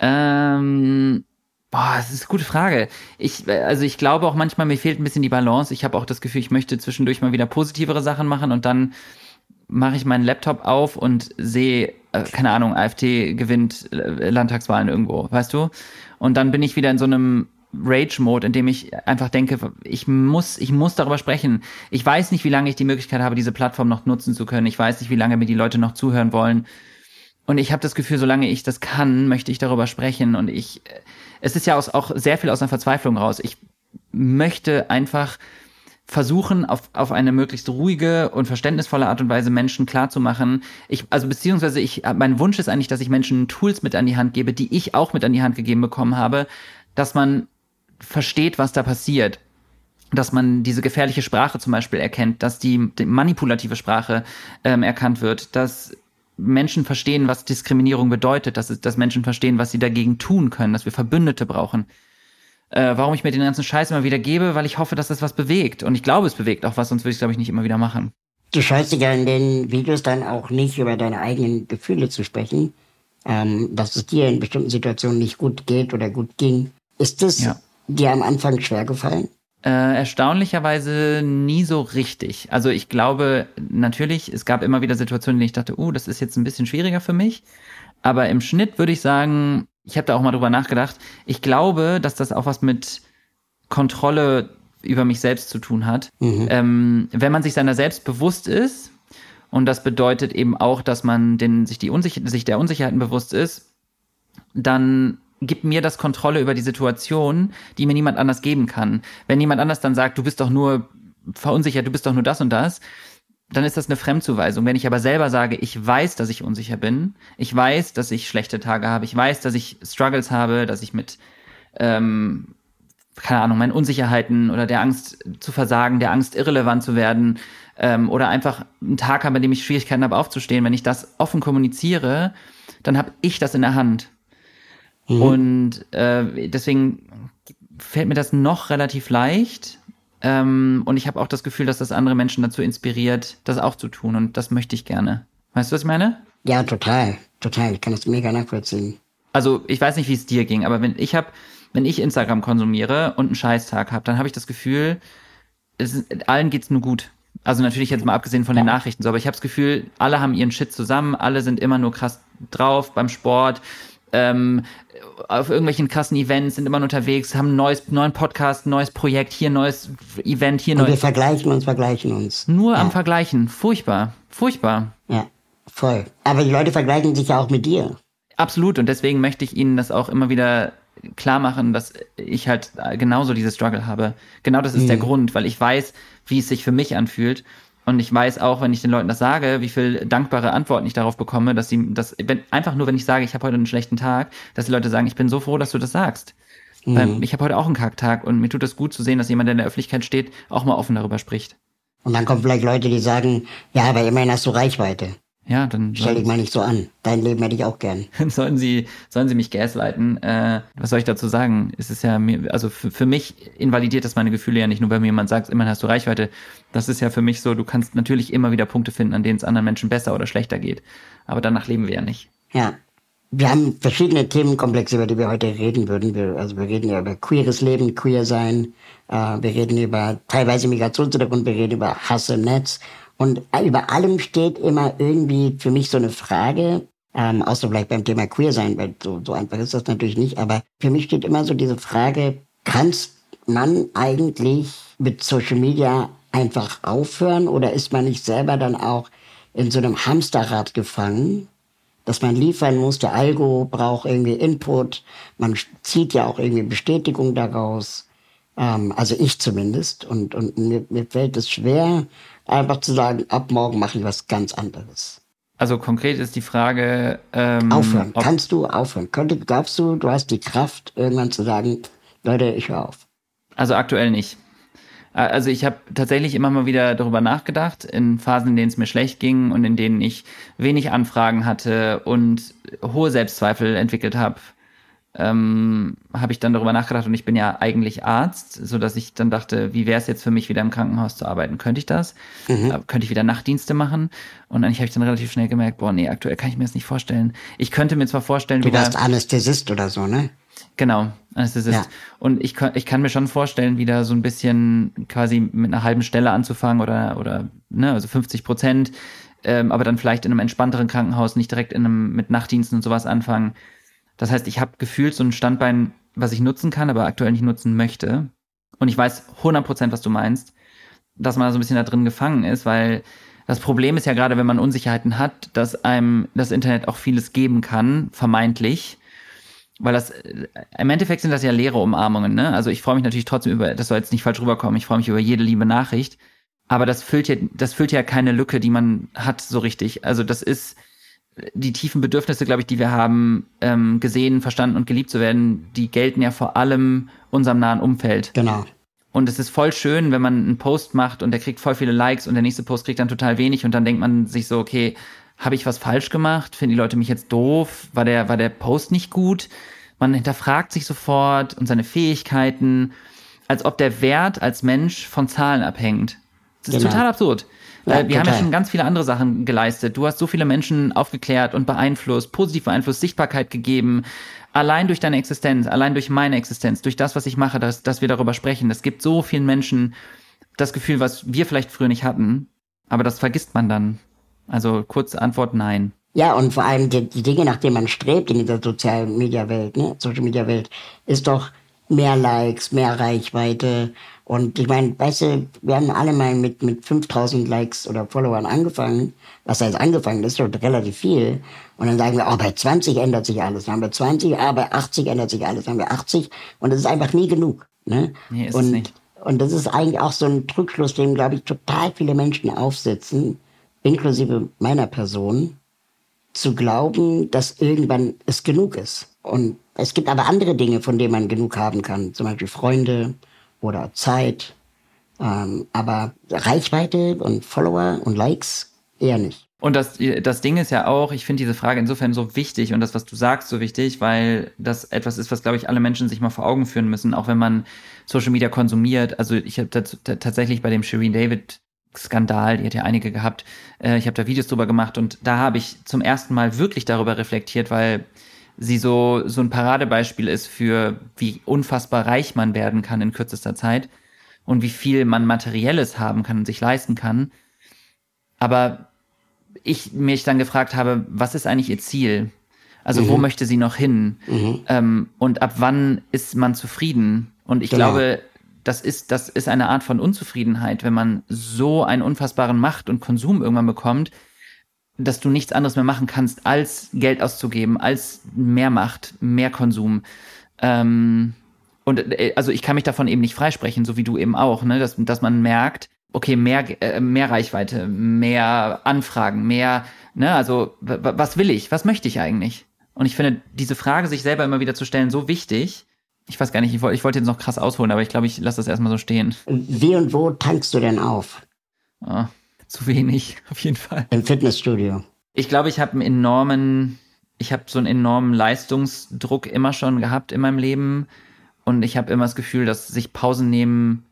Ähm, Boah, das ist eine gute Frage. Ich, also ich glaube auch manchmal, mir fehlt ein bisschen die Balance. Ich habe auch das Gefühl, ich möchte zwischendurch mal wieder positivere Sachen machen und dann mache ich meinen Laptop auf und sehe, äh, keine Ahnung, AfD gewinnt äh, Landtagswahlen irgendwo, weißt du? Und dann bin ich wieder in so einem Rage-Mode, in dem ich einfach denke, ich muss, ich muss darüber sprechen. Ich weiß nicht, wie lange ich die Möglichkeit habe, diese Plattform noch nutzen zu können. Ich weiß nicht, wie lange mir die Leute noch zuhören wollen. Und ich habe das Gefühl, solange ich das kann, möchte ich darüber sprechen. Und ich, es ist ja auch sehr viel aus einer Verzweiflung raus. Ich möchte einfach versuchen, auf, auf eine möglichst ruhige und verständnisvolle Art und Weise Menschen klarzumachen. Ich, also beziehungsweise ich, mein Wunsch ist eigentlich, dass ich Menschen Tools mit an die Hand gebe, die ich auch mit an die Hand gegeben bekommen habe, dass man versteht, was da passiert dass man diese gefährliche Sprache zum Beispiel erkennt, dass die, die manipulative Sprache ähm, erkannt wird, dass Menschen verstehen, was Diskriminierung bedeutet, dass, dass Menschen verstehen, was sie dagegen tun können, dass wir Verbündete brauchen. Äh, warum ich mir den ganzen Scheiß immer wieder gebe, weil ich hoffe, dass das was bewegt. Und ich glaube, es bewegt auch was, sonst würde ich es, glaube ich, nicht immer wieder machen. Du scheust dich ja in den Videos dann auch nicht über deine eigenen Gefühle zu sprechen, ähm, dass es dir in bestimmten Situationen nicht gut geht oder gut ging. Ist es ja. dir am Anfang schwer gefallen? Äh, erstaunlicherweise nie so richtig. Also ich glaube natürlich, es gab immer wieder Situationen, in denen ich dachte, uh, das ist jetzt ein bisschen schwieriger für mich. Aber im Schnitt würde ich sagen, ich habe da auch mal drüber nachgedacht. Ich glaube, dass das auch was mit Kontrolle über mich selbst zu tun hat. Mhm. Ähm, wenn man sich seiner selbst bewusst ist, und das bedeutet eben auch, dass man den, sich, die Unsicher sich der Unsicherheiten bewusst ist, dann gibt mir das Kontrolle über die Situation, die mir niemand anders geben kann. Wenn jemand anders dann sagt, du bist doch nur verunsichert, du bist doch nur das und das, dann ist das eine Fremdzuweisung. Wenn ich aber selber sage, ich weiß, dass ich unsicher bin, ich weiß, dass ich schlechte Tage habe, ich weiß, dass ich Struggles habe, dass ich mit, ähm, keine Ahnung, meinen Unsicherheiten oder der Angst zu versagen, der Angst irrelevant zu werden ähm, oder einfach einen Tag habe, an dem ich Schwierigkeiten habe aufzustehen, wenn ich das offen kommuniziere, dann habe ich das in der Hand. Mhm. Und äh, deswegen fällt mir das noch relativ leicht, ähm, und ich habe auch das Gefühl, dass das andere Menschen dazu inspiriert, das auch zu tun. Und das möchte ich gerne. Weißt du, was ich meine? Ja, total. Total. Ich kann das mega nachvollziehen. Also ich weiß nicht, wie es dir ging, aber wenn ich habe, wenn ich Instagram konsumiere und einen Scheißtag habe, dann habe ich das Gefühl, es allen geht's nur gut. Also natürlich jetzt mal abgesehen von den Nachrichten so, aber ich habe das Gefühl, alle haben ihren Shit zusammen, alle sind immer nur krass drauf beim Sport, ähm, auf irgendwelchen krassen Events, sind immer unterwegs, haben ein neues, neuen Podcast, neues Projekt, hier ein neues Event, hier neues. Und wir vergleichen uns, vergleichen uns. Nur ja. am Vergleichen. Furchtbar. Furchtbar. Ja, voll. Aber die Leute vergleichen sich ja auch mit dir. Absolut. Und deswegen möchte ich Ihnen das auch immer wieder klar machen, dass ich halt genauso diese Struggle habe. Genau das ist mhm. der Grund, weil ich weiß, wie es sich für mich anfühlt. Und ich weiß auch, wenn ich den Leuten das sage, wie viel dankbare Antworten ich darauf bekomme, dass sie, dass, wenn, einfach nur, wenn ich sage, ich habe heute einen schlechten Tag, dass die Leute sagen, ich bin so froh, dass du das sagst. Mhm. Ich habe heute auch einen Kacktag und mir tut es gut zu sehen, dass jemand, der in der Öffentlichkeit steht, auch mal offen darüber spricht. Und dann kommen vielleicht Leute, die sagen, ja, aber immerhin hast du Reichweite. Ja, dann. Stell dich mal nicht so an. Dein Leben hätte ich auch gern. sollen Sie, sollen Sie mich gaslighten? Äh, was soll ich dazu sagen? Es ist ja mir, also für, für mich invalidiert das meine Gefühle ja nicht nur, wenn mir jemand sagt, immerhin hast du Reichweite. Das ist ja für mich so, du kannst natürlich immer wieder Punkte finden, an denen es anderen Menschen besser oder schlechter geht. Aber danach leben wir ja nicht. Ja. Wir haben verschiedene Themenkomplexe, über die wir heute reden würden. Wir, also wir reden ja über queeres Leben, queer sein. Äh, wir reden über teilweise Migrationshintergrund, wir reden über Hass im Netz. Und über allem steht immer irgendwie für mich so eine Frage, ähm, außer vielleicht beim Thema Queer sein, weil so, so einfach ist das natürlich nicht, aber für mich steht immer so diese Frage, kann man eigentlich mit Social Media einfach aufhören oder ist man nicht selber dann auch in so einem Hamsterrad gefangen, dass man liefern muss, der Algo braucht irgendwie Input, man zieht ja auch irgendwie Bestätigung daraus, ähm, also ich zumindest, und, und mir, mir fällt es schwer, einfach zu sagen, ab morgen mache ich was ganz anderes. Also konkret ist die Frage. Ähm, aufhören. Kannst du aufhören? Könnte, glaubst du, du hast die Kraft, irgendwann zu sagen, Leute, ich höre auf? Also aktuell nicht. Also ich habe tatsächlich immer mal wieder darüber nachgedacht, in Phasen, in denen es mir schlecht ging und in denen ich wenig Anfragen hatte und hohe Selbstzweifel entwickelt habe, ähm, habe ich dann darüber nachgedacht und ich bin ja eigentlich Arzt, so dass ich dann dachte, wie wäre es jetzt für mich wieder im Krankenhaus zu arbeiten? Könnte ich das? Mhm. Äh, könnte ich wieder Nachtdienste machen? Und eigentlich habe ich dann relativ schnell gemerkt, boah, nee, aktuell kann ich mir das nicht vorstellen. Ich könnte mir zwar vorstellen, du wieder. Du warst Anästhesist oder so, ne? Genau, Anästhesist. Ja. Und ich, ich kann mir schon vorstellen, wieder so ein bisschen quasi mit einer halben Stelle anzufangen oder, oder ne, also 50 Prozent, ähm, aber dann vielleicht in einem entspannteren Krankenhaus, nicht direkt in einem mit Nachtdiensten und sowas anfangen das heißt, ich habe gefühlt so ein Standbein, was ich nutzen kann, aber aktuell nicht nutzen möchte. Und ich weiß 100% was du meinst, dass man so ein bisschen da drin gefangen ist, weil das Problem ist ja gerade, wenn man Unsicherheiten hat, dass einem das Internet auch vieles geben kann, vermeintlich. Weil das, im Endeffekt sind das ja leere Umarmungen, ne? Also ich freue mich natürlich trotzdem über, das soll jetzt nicht falsch rüberkommen, ich freue mich über jede liebe Nachricht. Aber das füllt ja, das füllt ja keine Lücke, die man hat so richtig. Also das ist, die tiefen Bedürfnisse, glaube ich, die wir haben, ähm, gesehen, verstanden und geliebt zu werden, die gelten ja vor allem unserem nahen Umfeld. Genau. Und es ist voll schön, wenn man einen Post macht und der kriegt voll viele Likes und der nächste Post kriegt dann total wenig und dann denkt man sich so, okay, habe ich was falsch gemacht? Finden die Leute mich jetzt doof? War der, war der Post nicht gut? Man hinterfragt sich sofort und seine Fähigkeiten, als ob der Wert als Mensch von Zahlen abhängt. Das ist genau. total absurd. Ja, wir total. haben ja schon ganz viele andere Sachen geleistet. Du hast so viele Menschen aufgeklärt und beeinflusst, positiv beeinflusst, Sichtbarkeit gegeben. Allein durch deine Existenz, allein durch meine Existenz, durch das, was ich mache, dass, dass wir darüber sprechen. Das gibt so vielen Menschen das Gefühl, was wir vielleicht früher nicht hatten. Aber das vergisst man dann. Also kurze Antwort, nein. Ja, und vor allem die, die Dinge, nach denen man strebt in dieser sozialen Media Welt, ne, Social Media Welt, ist doch mehr Likes, mehr Reichweite, Und ich meine, weißt du, wir haben alle mal mit, mit 5000 Likes oder Followern angefangen. Was heißt angefangen? Das ist doch relativ viel. Und dann sagen wir, oh, bei 20 ändert sich alles. Dann haben wir 20, ah, bei 80 ändert sich alles. Dann haben wir 80. Und das ist einfach nie genug. Ne? Nee, ist und, nicht. und das ist eigentlich auch so ein Trugschluss, dem, glaube ich, total viele Menschen aufsetzen, inklusive meiner Person, zu glauben, dass irgendwann es genug ist. Und es gibt aber andere Dinge, von denen man genug haben kann. Zum Beispiel Freunde, oder Zeit. Ähm, aber Reichweite und Follower und Likes eher nicht. Und das, das Ding ist ja auch, ich finde diese Frage insofern so wichtig und das, was du sagst, so wichtig, weil das etwas ist, was, glaube ich, alle Menschen sich mal vor Augen führen müssen, auch wenn man Social Media konsumiert. Also ich habe tatsächlich bei dem Shireen David Skandal, die hat ja einige gehabt, äh, ich habe da Videos drüber gemacht und da habe ich zum ersten Mal wirklich darüber reflektiert, weil sie so, so ein Paradebeispiel ist für, wie unfassbar reich man werden kann in kürzester Zeit und wie viel man Materielles haben kann und sich leisten kann. Aber ich mich dann gefragt habe, was ist eigentlich ihr Ziel? Also mhm. wo möchte sie noch hin? Mhm. Ähm, und ab wann ist man zufrieden? Und ich genau. glaube, das ist, das ist eine Art von Unzufriedenheit, wenn man so einen unfassbaren Macht und Konsum irgendwann bekommt, dass du nichts anderes mehr machen kannst, als Geld auszugeben, als mehr Macht, mehr Konsum. Ähm, und äh, also ich kann mich davon eben nicht freisprechen, so wie du eben auch, ne? dass, dass man merkt, okay, mehr, äh, mehr Reichweite, mehr Anfragen, mehr, ne, also was will ich, was möchte ich eigentlich? Und ich finde, diese Frage sich selber immer wieder zu stellen, so wichtig. Ich weiß gar nicht, ich, wollte ich wollte jetzt noch krass ausholen, aber ich glaube, ich lasse das erstmal so stehen. Wie und wo tankst du denn auf? Oh. Zu wenig, auf jeden Fall. Im Fitnessstudio. Ich glaube, ich habe einen enormen, ich habe so einen enormen Leistungsdruck immer schon gehabt in meinem Leben. Und ich habe immer das Gefühl, dass sich Pausen nehmen,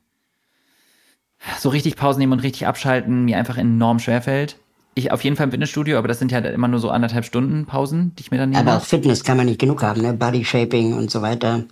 so richtig Pausen nehmen und richtig abschalten, mir einfach enorm schwerfällt. Ich auf jeden Fall im Fitnessstudio, aber das sind ja immer nur so anderthalb Stunden Pausen, die ich mir dann nehme. Aber auch Fitness kann man nicht genug haben, ne? Body Shaping und so weiter.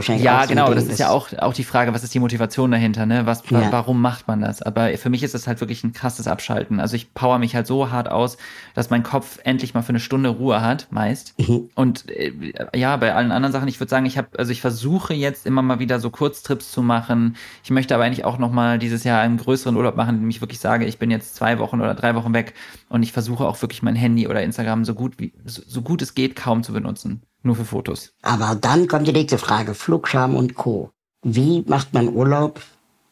Wahrscheinlich ja, genau, das ist ja auch, auch die Frage, was ist die Motivation dahinter, ne? Was, ja. warum macht man das? Aber für mich ist es halt wirklich ein krasses Abschalten. Also ich power mich halt so hart aus, dass mein Kopf endlich mal für eine Stunde Ruhe hat, meist. Mhm. Und äh, ja, bei allen anderen Sachen, ich würde sagen, ich habe, also ich versuche jetzt immer mal wieder so Kurztrips zu machen. Ich möchte aber eigentlich auch noch mal dieses Jahr einen größeren Urlaub machen, indem ich wirklich sage, ich bin jetzt zwei Wochen oder drei Wochen weg und ich versuche auch wirklich mein Handy oder Instagram so gut wie, so, so gut es geht kaum zu benutzen. Nur für Fotos. Aber dann kommt die nächste Frage, Flugscham und Co. Wie macht man Urlaub,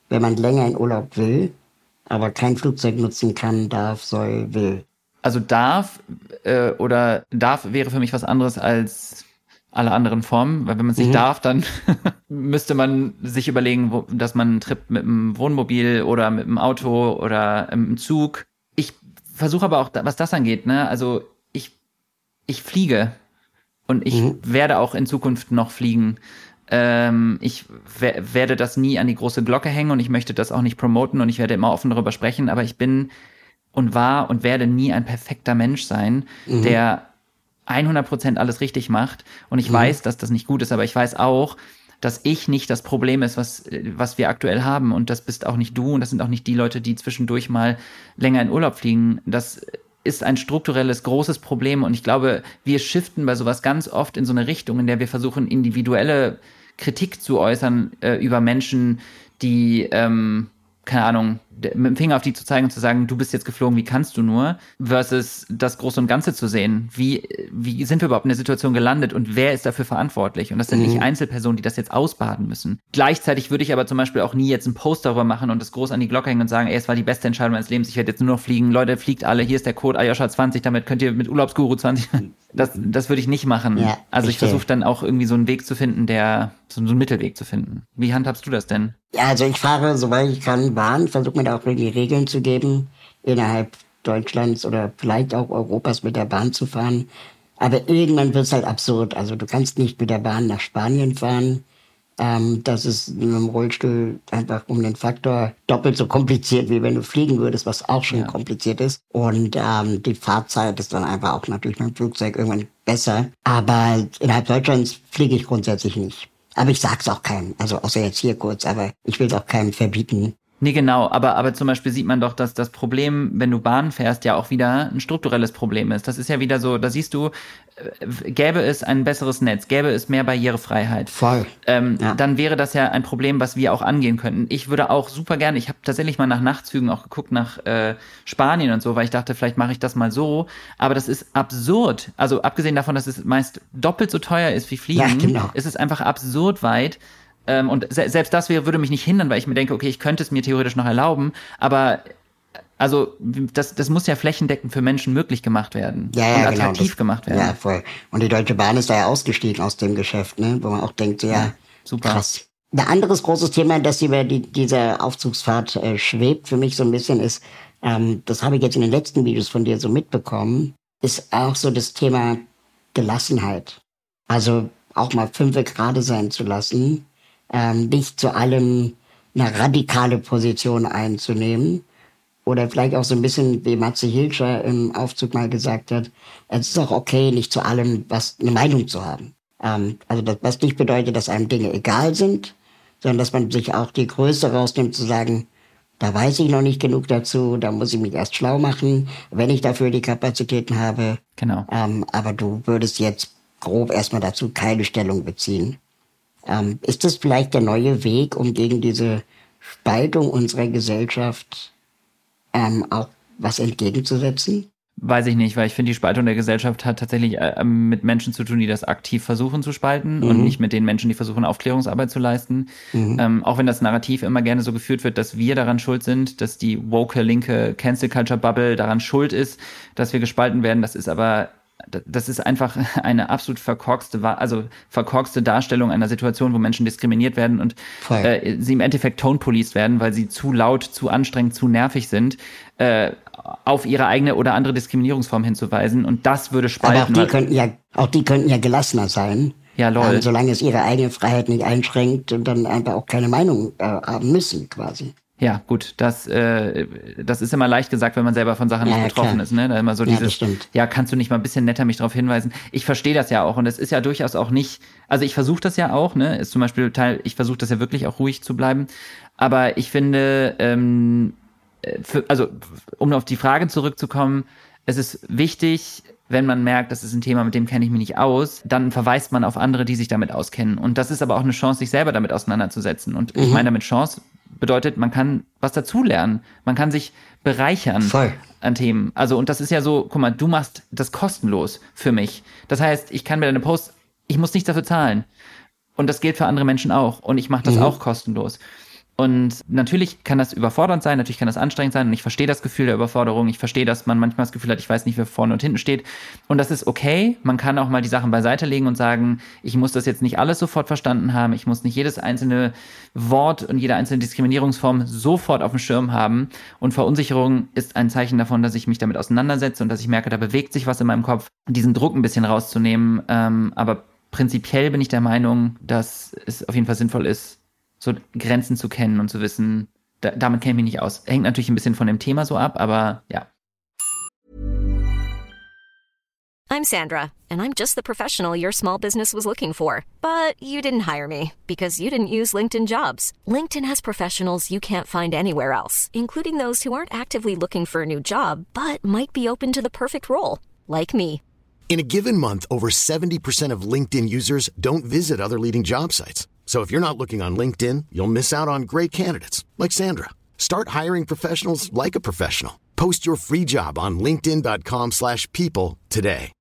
wenn man länger in Urlaub will, aber kein Flugzeug nutzen kann, darf, soll, will? Also darf äh, oder darf wäre für mich was anderes als alle anderen Formen, weil wenn man es nicht mhm. darf, dann müsste man sich überlegen, wo, dass man einen Trip mit einem Wohnmobil oder mit einem Auto oder im Zug. Ich versuche aber auch, was das angeht, ne, also ich ich fliege und ich mhm. werde auch in Zukunft noch fliegen. Ähm, ich werde das nie an die große Glocke hängen und ich möchte das auch nicht promoten und ich werde immer offen darüber sprechen, aber ich bin und war und werde nie ein perfekter Mensch sein, mhm. der 100% alles richtig macht. Und ich mhm. weiß, dass das nicht gut ist, aber ich weiß auch, dass ich nicht das Problem ist, was, was wir aktuell haben. Und das bist auch nicht du und das sind auch nicht die Leute, die zwischendurch mal länger in Urlaub fliegen. Das ist ein strukturelles großes Problem. Und ich glaube, wir shiften bei sowas ganz oft in so eine Richtung, in der wir versuchen, individuelle Kritik zu äußern äh, über Menschen, die ähm, keine Ahnung, mit dem Finger auf die zu zeigen und zu sagen, du bist jetzt geflogen, wie kannst du nur, versus das Große und Ganze zu sehen. Wie, wie sind wir überhaupt in der Situation gelandet und wer ist dafür verantwortlich? Und das sind mhm. nicht Einzelpersonen, die das jetzt ausbaden müssen. Gleichzeitig würde ich aber zum Beispiel auch nie jetzt einen Post darüber machen und das groß an die Glocke hängen und sagen, ey, es war die beste Entscheidung meines Lebens, ich werde jetzt nur noch fliegen. Leute, fliegt alle, hier ist der Code Ayosha 20, damit könnt ihr mit Urlaubsguru 20. Das, das würde ich nicht machen. Ja, also ich versuche dann auch irgendwie so einen Weg zu finden, der, so einen Mittelweg zu finden. Wie handhabst du das denn? Ja, also ich fahre, soweit ich kann, Bahn, versuche mir da auch irgendwie Regeln zu geben, innerhalb Deutschlands oder vielleicht auch Europas mit der Bahn zu fahren. Aber irgendwann wird es halt absurd. Also du kannst nicht mit der Bahn nach Spanien fahren. Ähm, das ist mit dem Rollstuhl einfach um den Faktor doppelt so kompliziert, wie wenn du fliegen würdest, was auch schon ja. kompliziert ist. Und ähm, die Fahrzeit ist dann einfach auch natürlich mit dem Flugzeug irgendwann besser. Aber innerhalb Deutschlands fliege ich grundsätzlich nicht. Aber ich sag's auch keinem, also außer jetzt hier kurz, aber ich will auch keinem verbieten. Nee, genau, aber, aber zum Beispiel sieht man doch, dass das Problem, wenn du Bahn fährst, ja auch wieder ein strukturelles Problem ist. Das ist ja wieder so, da siehst du, äh, gäbe es ein besseres Netz, gäbe es mehr Barrierefreiheit, Voll. Ähm, Ja. dann wäre das ja ein Problem, was wir auch angehen könnten. Ich würde auch super gerne, ich habe tatsächlich mal nach Nachtzügen auch geguckt nach äh, Spanien und so, weil ich dachte, vielleicht mache ich das mal so, aber das ist absurd. Also abgesehen davon, dass es meist doppelt so teuer ist wie Fliegen, Ja, genau. ist es einfach absurd weit. Ähm, und se selbst das wäre, würde mich nicht hindern, weil ich mir denke, okay, ich könnte es mir theoretisch noch erlauben, aber also das, das muss ja flächendeckend für Menschen möglich gemacht werden Ja, ja, und genau. attraktiv das, gemacht werden. Ja, voll. Und die Deutsche Bahn ist da ja ausgestiegen aus dem Geschäft, ne? wo man auch denkt, so, ja, super. krass. Ein anderes großes Thema, das über die, diese Aufzugsfahrt äh, schwebt für mich so ein bisschen ist, ähm, das habe ich jetzt in den letzten Videos von dir so mitbekommen, ist auch so das Thema Gelassenheit. Also auch mal fünfe gerade sein zu lassen, ähm, nicht zu allem eine radikale Position einzunehmen. Oder vielleicht auch so ein bisschen, wie Matze Hilscher im Aufzug mal gesagt hat, es ist auch okay, nicht zu allem was eine Meinung zu haben. Ähm, also das, was nicht bedeutet, dass einem Dinge egal sind, sondern dass man sich auch die Größe rausnimmt zu sagen, da weiß ich noch nicht genug dazu, da muss ich mich erst schlau machen, wenn ich dafür die Kapazitäten habe. Genau. Ähm, aber du würdest jetzt grob erstmal dazu keine Stellung beziehen. Ähm, ist das vielleicht der neue Weg, um gegen diese Spaltung unserer Gesellschaft ähm, auch was entgegenzusetzen? Weiß ich nicht, weil ich finde, die Spaltung der Gesellschaft hat tatsächlich äh, mit Menschen zu tun, die das aktiv versuchen zu spalten und nicht mit den Menschen, die versuchen, Aufklärungsarbeit zu leisten. Ähm, auch wenn das Narrativ immer gerne so geführt wird, dass wir daran schuld sind, dass die woke, linke Cancel Culture Bubble daran schuld ist, dass wir gespalten werden. Das ist aber das ist einfach eine absolut verkorkste, also verkorkste Darstellung einer Situation, wo Menschen diskriminiert werden und äh, sie im Endeffekt tone policed werden, weil sie zu laut, zu anstrengend, zu nervig sind, äh, auf ihre eigene oder andere Diskriminierungsform hinzuweisen. Und das würde Aber auch spalten. die könnten ja, auch die könnten ja gelassener sein. Ja, lol. Ähm, solange es ihre eigene Freiheit nicht einschränkt und dann einfach auch keine Meinung äh, haben müssen, quasi. Ja, gut, das, äh, das ist immer leicht gesagt, wenn man selber von Sachen Ja, nicht ja, betroffen klar. ist. Ne? Da immer so Ja, dieses, stimmt. ja, kannst du nicht mal ein bisschen netter mich darauf hinweisen? Ich verstehe das ja auch und es ist ja durchaus auch nicht, also ich versuche das ja auch, ne, ist zum Beispiel Teil, ich versuche das ja wirklich auch ruhig zu bleiben, aber ich finde, ähm, äh, für, also um auf die Frage zurückzukommen, es ist wichtig, wenn man merkt, das ist ein Thema, mit dem kenne ich mich nicht aus, dann verweist man auf andere, die sich damit auskennen. Und das ist aber auch eine Chance, sich selber damit auseinanderzusetzen. Und Mhm. ich meine damit Chance bedeutet, man kann was dazulernen. Man kann sich bereichern Voll. an Themen. Also, und das ist ja so, guck mal, du machst das kostenlos für mich. Das heißt, ich kann mir deine Posts, ich muss nichts dafür zahlen. Und das gilt für andere Menschen auch. Und ich mache das auch kostenlos. Und natürlich kann das überfordernd sein, natürlich kann das anstrengend sein. Und ich verstehe das Gefühl der Überforderung. Ich verstehe, dass man manchmal das Gefühl hat, ich weiß nicht, wer vorne und hinten steht. Und das ist okay. Man kann auch mal die Sachen beiseite legen und sagen, ich muss das jetzt nicht alles sofort verstanden haben. Ich muss nicht jedes einzelne Wort und jede einzelne Diskriminierungsform sofort auf dem Schirm haben. Und Verunsicherung ist ein Zeichen davon, dass ich mich damit auseinandersetze und dass ich merke, da bewegt sich was in meinem Kopf. Diesen Druck ein bisschen rauszunehmen. Ähm, aber prinzipiell bin ich der Meinung, dass es auf jeden Fall sinnvoll ist, so Grenzen zu kennen und zu wissen, da, damit kenne ich mich nicht aus. Hängt natürlich ein bisschen von dem Thema so ab, aber ja. I'm Sandra, and I'm just the professional your small business was looking for. But you didn't hire me because you didn't use LinkedIn jobs. LinkedIn has professionals you can't find anywhere else, including those who aren't actively looking for a new job but might be open to the perfect role, like me. In a given month, over 70% of LinkedIn users don't visit other leading job sites. So if you're not looking on LinkedIn, you'll miss out on great candidates like Sandra. Start hiring professionals like a professional. Post your free job on linkedin.com/people today.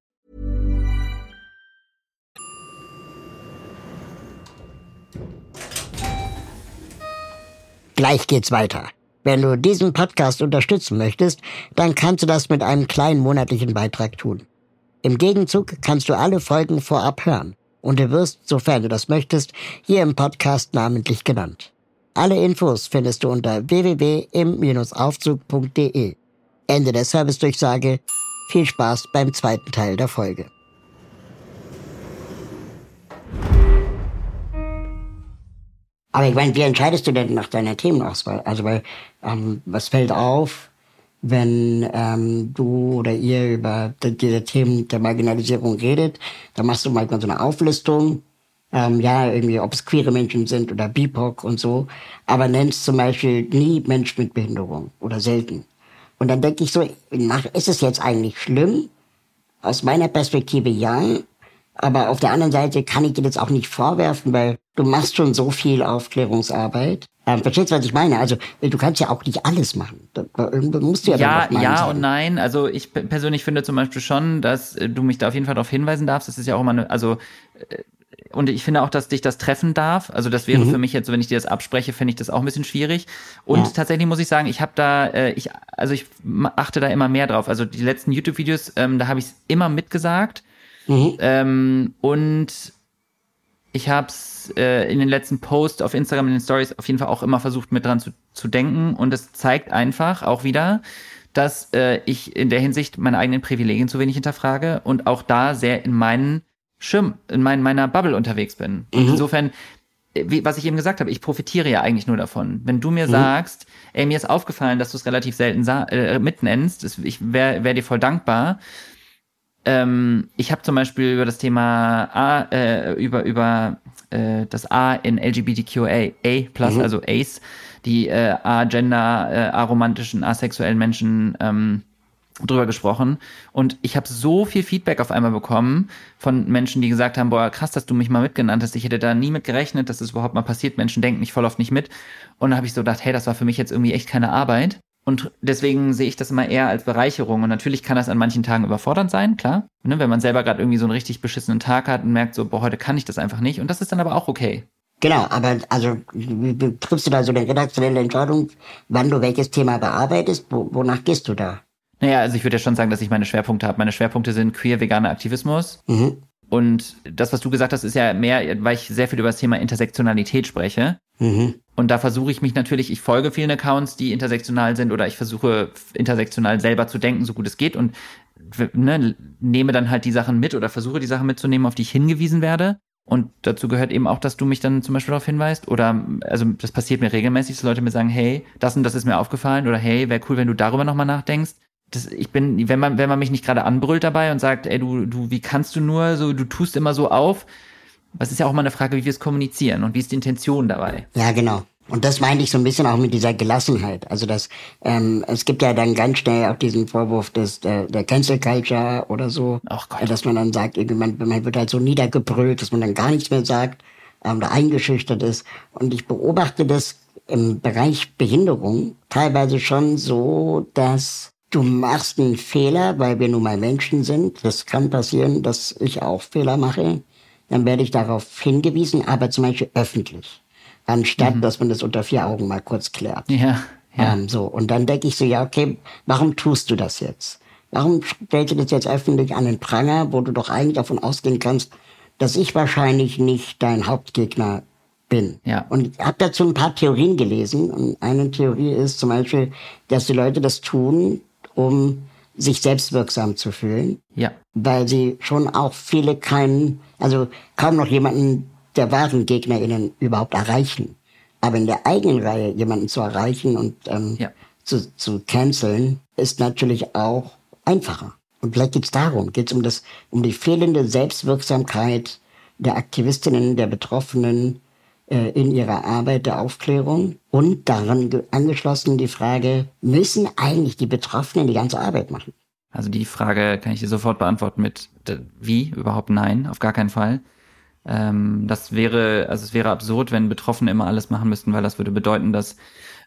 Gleich geht's weiter. Wenn du diesen Podcast unterstützen möchtest, dann kannst du das mit einem kleinen monatlichen Beitrag tun. Im Gegenzug kannst du alle Folgen vorab hören und du wirst, sofern du das möchtest, hier im Podcast namentlich genannt. Alle Infos findest du unter www.im-aufzug.de. Ende der Servicedurchsage. Viel Spaß beim zweiten Teil der Folge. Aber ich meine, wie entscheidest du denn nach deiner Themenauswahl? Also, weil, ähm, was fällt auf, wenn ähm, du oder ihr über die- diese Themen der Marginalisierung redet? Da machst du manchmal so eine Auflistung ähm, ja, irgendwie, ob es queere Menschen sind oder BIPOC und so, aber nennst zum Beispiel nie Mensch mit Behinderung oder selten. Und dann denke ich so, ist es jetzt eigentlich schlimm? Aus meiner Perspektive ja, aber auf der anderen Seite kann ich dir das auch nicht vorwerfen, weil du machst schon so viel Aufklärungsarbeit. Ähm, verstehst du, was ich meine? Also du kannst ja auch nicht alles machen. Irgendwo musst du ja Ja, ja sein. und nein. Also ich persönlich finde zum Beispiel schon, dass äh, du mich da auf jeden Fall darauf hinweisen darfst. Das ist ja auch immer eine, also äh, und ich finde auch, dass dich das treffen darf. Also das wäre mhm. für mich jetzt, wenn ich dir das abspreche, finde ich das auch ein bisschen schwierig. Und ja. tatsächlich muss ich sagen, ich habe da, äh, ich, also ich achte da immer mehr drauf. Also die letzten YouTube-Videos, ähm, da habe ich es immer mitgesagt. Mhm. Ähm, und ich habe es äh, in den letzten Posts auf Instagram, in den Stories auf jeden Fall auch immer versucht, mit dran zu, zu denken. Und es zeigt einfach auch wieder, dass äh, ich in der Hinsicht meine eigenen Privilegien zu wenig hinterfrage und auch da sehr in meinen Schirm, in mein, meiner Bubble unterwegs bin. Mhm. Insofern, äh, wie, was ich eben gesagt habe, ich profitiere ja eigentlich nur davon. Wenn du mir mhm. sagst, ey, mir ist aufgefallen, dass du es relativ selten äh, mitnennst, ich wäre wär dir voll dankbar. Ähm, ich habe zum Beispiel über das Thema A, äh, über, über äh, das A in LGBTQA, A plus, mhm. also Ace, die äh, A-Gender, äh, aromantischen, asexuellen Menschen ähm, drüber gesprochen und ich habe so viel Feedback auf einmal bekommen von Menschen, die gesagt haben, boah, krass, dass du mich mal mitgenannt hast. Ich hätte da nie mit gerechnet, dass das überhaupt mal passiert. Menschen denken nicht voll oft nicht mit. Und dann habe ich so gedacht, hey, das war für mich jetzt irgendwie echt keine Arbeit. Und deswegen sehe ich das immer eher als Bereicherung. Und natürlich kann das an manchen Tagen überfordernd sein, klar. Ne, wenn man selber gerade irgendwie so einen richtig beschissenen Tag hat und merkt so, boah, heute kann ich das einfach nicht. Und das ist dann aber auch okay. Genau, aber also triffst du da so eine redaktionelle Entscheidung, wann du welches Thema bearbeitest? Wo, wonach gehst du da? Naja, also ich würde ja schon sagen, dass ich meine Schwerpunkte habe. Meine Schwerpunkte sind queer, veganer Aktivismus. Mhm. Und das, was du gesagt hast, ist ja mehr, weil ich sehr viel über das Thema Intersektionalität spreche. Mhm. Und da versuche ich mich natürlich, ich folge vielen Accounts, die intersektional sind, oder ich versuche intersektional selber zu denken, so gut es geht, und ne, nehme dann halt die Sachen mit oder versuche die Sachen mitzunehmen, auf die ich hingewiesen werde. Und dazu gehört eben auch, dass du mich dann zum Beispiel darauf hinweist. Oder, also das passiert mir regelmäßig, dass Leute mir sagen, hey, das und das ist mir aufgefallen. Oder hey, wäre cool, wenn du darüber nochmal nachdenkst das, ich bin, wenn man, wenn man mich nicht gerade anbrüllt dabei und sagt, ey, du, du, wie kannst du nur so, du tust immer so auf, was ist ja auch mal eine Frage, wie wir es kommunizieren und wie ist die Intention dabei? Ja, genau. Und das meinte ich so ein bisschen auch mit dieser Gelassenheit. Also das, ähm, es gibt ja dann ganz schnell auch diesen Vorwurf des der, der Cancel Culture oder so, Ach Gott. dass man dann sagt, man, man wird halt so niedergebrüllt, dass man dann gar nichts mehr sagt ähm, oder eingeschüchtert ist. Und ich beobachte das im Bereich Behinderung teilweise schon so, dass du machst einen Fehler, weil wir nun mal Menschen sind. Das kann passieren, dass ich auch Fehler mache. Dann werde ich darauf hingewiesen, aber zum Beispiel öffentlich. Anstatt, mhm. dass man das unter vier Augen mal kurz klärt. Ja. ja. Ähm, so. Und dann denke ich so, ja, okay, warum tust du das jetzt? Warum stellst du das jetzt öffentlich an den Pranger, wo du doch eigentlich davon ausgehen kannst, dass ich wahrscheinlich nicht dein Hauptgegner bin. Ja. Und ich habe dazu ein paar Theorien gelesen. Und eine Theorie ist zum Beispiel, dass die Leute das tun, um sich selbstwirksam zu fühlen. Ja. Weil sie schon auch viele keinen, also kaum noch jemanden der wahren GegnerInnen überhaupt erreichen. Aber in der eigenen Reihe jemanden zu erreichen und ähm, ja. zu, zu canceln, ist natürlich auch einfacher. Und vielleicht geht's darum, geht's um das, um die fehlende Selbstwirksamkeit der Aktivistinnen, der Betroffenen, in ihrer Arbeit der Aufklärung und daran angeschlossen die Frage, müssen eigentlich die Betroffenen die ganze Arbeit machen? Also die Frage kann ich dir sofort beantworten mit wie? Überhaupt nein, auf gar keinen Fall. Ähm, das wäre, also es wäre absurd, wenn Betroffene immer alles machen müssten, weil das würde bedeuten, dass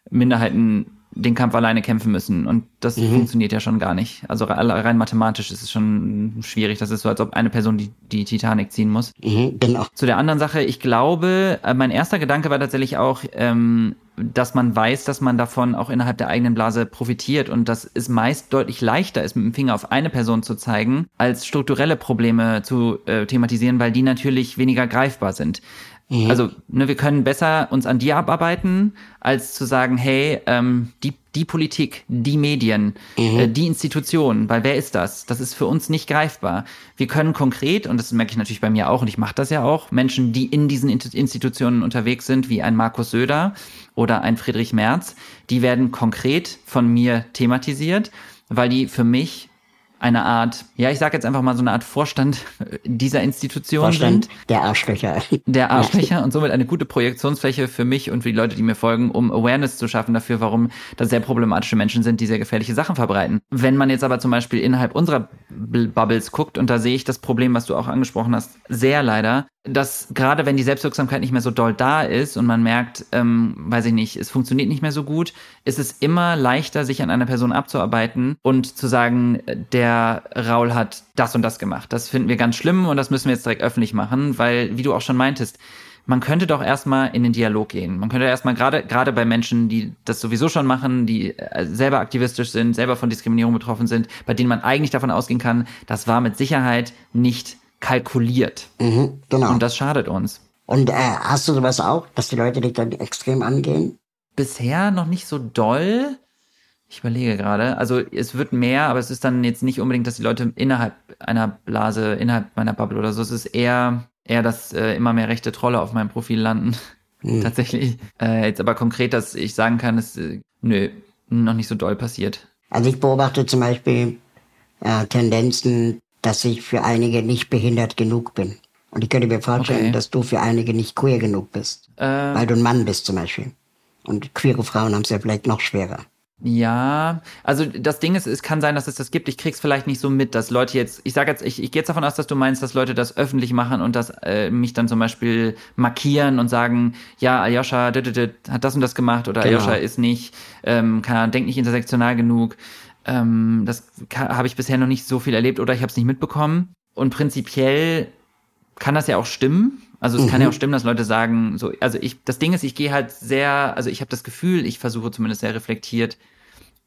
Minderheiten den Kampf alleine kämpfen müssen. Und das mhm. funktioniert ja schon gar nicht. Also rein mathematisch ist es schon schwierig. Das ist so, als ob eine Person die, die Titanic ziehen muss. Mhm, genau. Zu der anderen Sache, ich glaube, äh, mein erster Gedanke war tatsächlich auch, ähm, dass man weiß, dass man davon auch innerhalb der eigenen Blase profitiert und dass es meist deutlich leichter ist, mit dem Finger auf eine Person zu zeigen, als strukturelle Probleme zu äh, thematisieren, weil die natürlich weniger greifbar sind. Mhm. Also ne, wir können besser uns an die abarbeiten, als zu sagen, hey, ähm, die, die Politik, die Medien, mhm. äh, die Institutionen, weil wer ist das? Das ist für uns nicht greifbar. Wir können konkret, und das merke ich natürlich bei mir auch, und ich mache das ja auch, Menschen, die in diesen Institutionen unterwegs sind, wie ein Markus Söder oder ein Friedrich Merz, die werden konkret von mir thematisiert, weil die für mich eine Art, ja, ich sage jetzt einfach mal so eine Art Vorstand dieser Institution Vorstand sind. der Arschlöcher. Der Arschlöcher und somit eine gute Projektionsfläche für mich und für die Leute, die mir folgen, um Awareness zu schaffen dafür, warum das sehr problematische Menschen sind, die sehr gefährliche Sachen verbreiten. Wenn man jetzt aber zum Beispiel innerhalb unserer Bubbles guckt, und da sehe ich das Problem, was du auch angesprochen hast, sehr leider, dass gerade wenn die Selbstwirksamkeit nicht mehr so doll da ist und man merkt, ähm, weiß ich nicht, es funktioniert nicht mehr so gut, ist es immer leichter, sich an einer Person abzuarbeiten und zu sagen, der Raul hat das und das gemacht. Das finden wir ganz schlimm und das müssen wir jetzt direkt öffentlich machen, weil, wie du auch schon meintest, man könnte doch erstmal in den Dialog gehen. Man könnte erstmal gerade gerade bei Menschen, die das sowieso schon machen, die äh, selber aktivistisch sind, selber von Diskriminierung betroffen sind, bei denen man eigentlich davon ausgehen kann, das war mit Sicherheit nicht kalkuliert. Mhm, genau. Und das schadet uns. Und äh, hast du sowas auch, dass die Leute dich dann extrem angehen? Bisher noch nicht so doll. Ich überlege gerade. Also es wird mehr, aber es ist dann jetzt nicht unbedingt, dass die Leute innerhalb einer Blase, innerhalb meiner Bubble oder so. Es ist eher, eher, dass äh, immer mehr rechte Trolle auf meinem Profil landen. Hm. Tatsächlich. Äh, jetzt aber konkret, dass ich sagen kann, ist äh, nö, noch nicht so doll passiert. Also ich beobachte zum Beispiel äh, Tendenzen, dass ich für einige nicht behindert genug bin. Und ich könnte mir vorstellen, Okay. dass du für einige nicht queer genug bist. Äh, Weil du ein Mann bist zum Beispiel. Und queere Frauen haben es ja vielleicht noch schwerer. Ja, also das Ding ist, es kann sein, dass es das gibt. Ich krieg's vielleicht nicht so mit, dass Leute jetzt, ich sage jetzt, ich, ich gehe jetzt davon aus, dass du meinst, dass Leute das öffentlich machen und dass äh, mich dann zum Beispiel markieren und sagen, ja, Aljoscha hat das und das gemacht oder Genau. Aljoscha ist nicht, ähm, keine Ahnung, denkt nicht intersektional genug. Ähm, das habe ich bisher noch nicht so viel erlebt oder ich habe es nicht mitbekommen. Und prinzipiell kann das ja auch stimmen. Also es kann ja auch stimmen, dass Leute sagen, so, also ich, das Ding ist, ich gehe halt sehr, also ich habe das Gefühl, ich versuche zumindest sehr reflektiert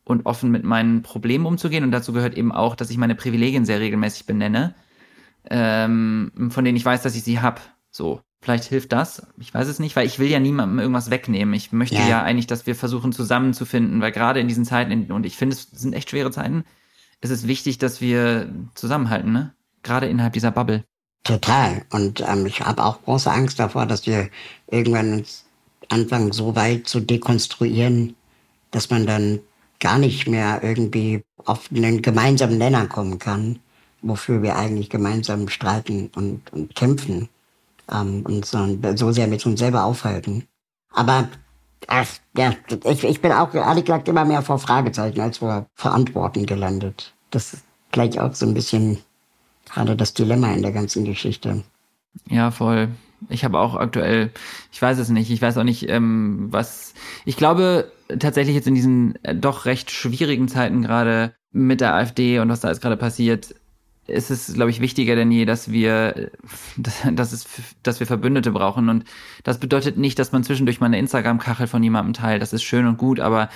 und offen mit meinen Problemen umzugehen. Und dazu gehört eben auch, dass ich meine Privilegien sehr regelmäßig benenne, ähm, von denen ich weiß, dass ich sie hab. So, vielleicht hilft das. Ich weiß es nicht, weil ich will ja niemandem irgendwas wegnehmen. Ich möchte Ja. ja, eigentlich, dass wir versuchen zusammenzufinden, weil gerade in diesen Zeiten, und ich finde, es sind echt schwere Zeiten, ist es wichtig, dass wir zusammenhalten, ne? Gerade innerhalb dieser Bubble. Total. Und ähm, ich habe auch große Angst davor, dass wir irgendwann uns anfangen, so weit zu dekonstruieren, dass man dann gar nicht mehr irgendwie auf einen gemeinsamen Nenner kommen kann, wofür wir eigentlich gemeinsam streiten und, und kämpfen ähm, und so, so sehr mit uns selber aufhalten. Aber ach, ja, ich, ich bin auch ehrlich gesagt immer mehr vor Fragezeichen als vor, vor Antworten gelandet. Das ist gleich auch so ein bisschen gerade das Dilemma in der ganzen Geschichte. Ja, voll. Ich habe auch aktuell, ich weiß es nicht, ich weiß auch nicht, ähm, was. Ich glaube tatsächlich jetzt in diesen äh, doch recht schwierigen Zeiten gerade mit der AfD und was da jetzt gerade passiert, ist es, glaube ich, wichtiger denn je, dass wir, äh, dass, es, dass wir Verbündete brauchen. Und das bedeutet nicht, dass man zwischendurch mal eine Instagram-Kachel von jemandem teilt. Das ist schön und gut, aber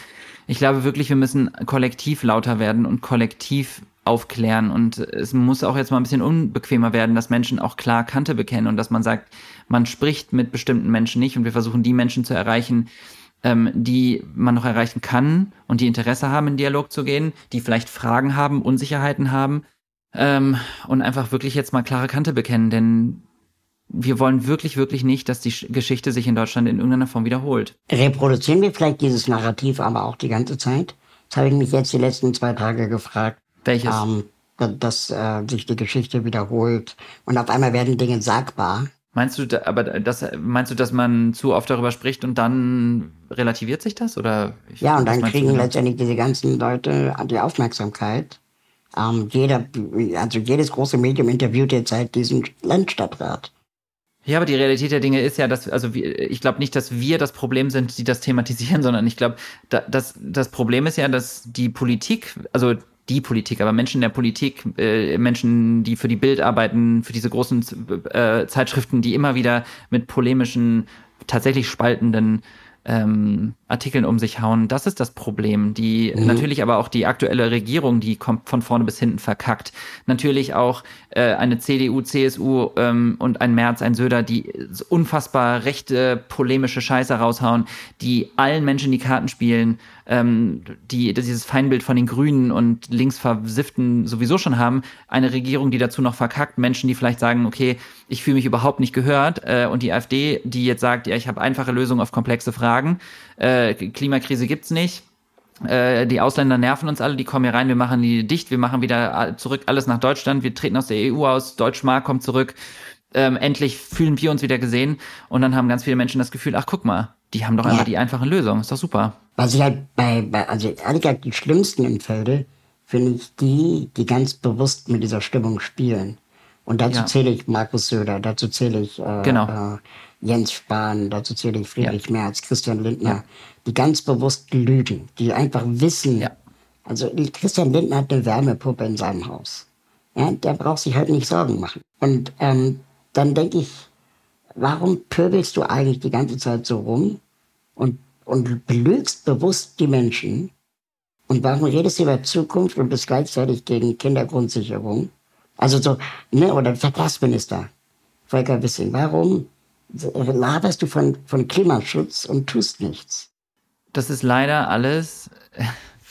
ich glaube wirklich, wir müssen kollektiv lauter werden und kollektiv aufklären. Und es muss auch jetzt mal ein bisschen unbequemer werden, dass Menschen auch klar Kante bekennen und dass man sagt, man spricht mit bestimmten Menschen nicht und wir versuchen die Menschen zu erreichen, ähm, die man noch erreichen kann und die Interesse haben, in Dialog zu gehen, die vielleicht Fragen haben, Unsicherheiten haben ähm, und einfach wirklich jetzt mal klare Kante bekennen, denn wir wollen wirklich, wirklich nicht, dass die Sch- Geschichte sich in Deutschland in irgendeiner Form wiederholt. Reproduzieren wir vielleicht dieses Narrativ aber auch die ganze Zeit? Das habe ich mich jetzt die letzten zwei Tage gefragt. Welches? Ähm, da- dass äh, sich die Geschichte wiederholt und auf einmal werden Dinge sagbar. Meinst du, da, aber das, meinst du, dass man zu oft darüber spricht und dann relativiert sich das? Oder Ja, und dann kriegen genau? letztendlich diese ganzen Leute die Aufmerksamkeit. Ähm, jeder, also jedes große Medium interviewt jetzt halt diesen Landstadtrat. Ja, aber die Realität der Dinge ist ja, dass, also ich glaube nicht, dass wir das Problem sind, die das thematisieren, sondern ich glaube, da, das, das Problem ist ja, dass die Politik, also die Politik, aber Menschen in der Politik, äh, Menschen, die für die Bild arbeiten, für diese großen äh, Zeitschriften, die immer wieder mit polemischen, tatsächlich spaltenden ähm, Artikeln um sich hauen, das ist das Problem. Die natürlich aber auch die aktuelle Regierung, die kommt von vorne bis hinten verkackt. Natürlich auch äh, eine CDU, CSU ähm, und ein Merz, ein Söder, die unfassbar rechte polemische Scheiße raushauen, die allen Menschen die Karten spielen, ähm, die dieses Feindbild von den Grünen und Linksversifften sowieso schon haben. Eine Regierung, die dazu noch verkackt, Menschen, die vielleicht sagen, okay, ich fühle mich überhaupt nicht gehört äh, und die AfD, die jetzt sagt, ja, ich habe einfache Lösungen auf komplexe Fragen, äh, Klimakrise gibt's nicht. äh, die Ausländer nerven uns alle, die kommen hier rein, wir machen die dicht, wir machen wieder zurück alles nach Deutschland, wir treten aus der EU aus, Deutschmark kommt zurück. Ähm, endlich fühlen wir uns wieder gesehen und dann haben ganz viele Menschen das Gefühl, ach guck mal, die haben doch ja. einfach die einfachen Lösungen, ist doch super. Was ich halt bei, bei also ehrlich gesagt, die schlimmsten im Felde finde ich die, die ganz bewusst mit dieser Stimmung spielen. Und dazu ja. zähle ich Markus Söder, dazu zähle ich äh, genau. äh, Jens Spahn, dazu zähle ich Friedrich ja. Merz, Christian Lindner, die ganz bewusst lügen, die einfach wissen. Ja. Also Christian Lindner hat eine Wärmepuppe in seinem Haus. Ja, der braucht sich halt nicht Sorgen machen. Und ähm, dann denke ich, warum pöbelst du eigentlich die ganze Zeit so rum und, und belügst bewusst die Menschen? Und warum redest du über Zukunft und bist gleichzeitig gegen Kindergrundsicherung? Also so, ne, oder Verkehrsminister, Volker Wissing, warum laberst du von, von Klimaschutz und tust nichts. Das ist leider alles,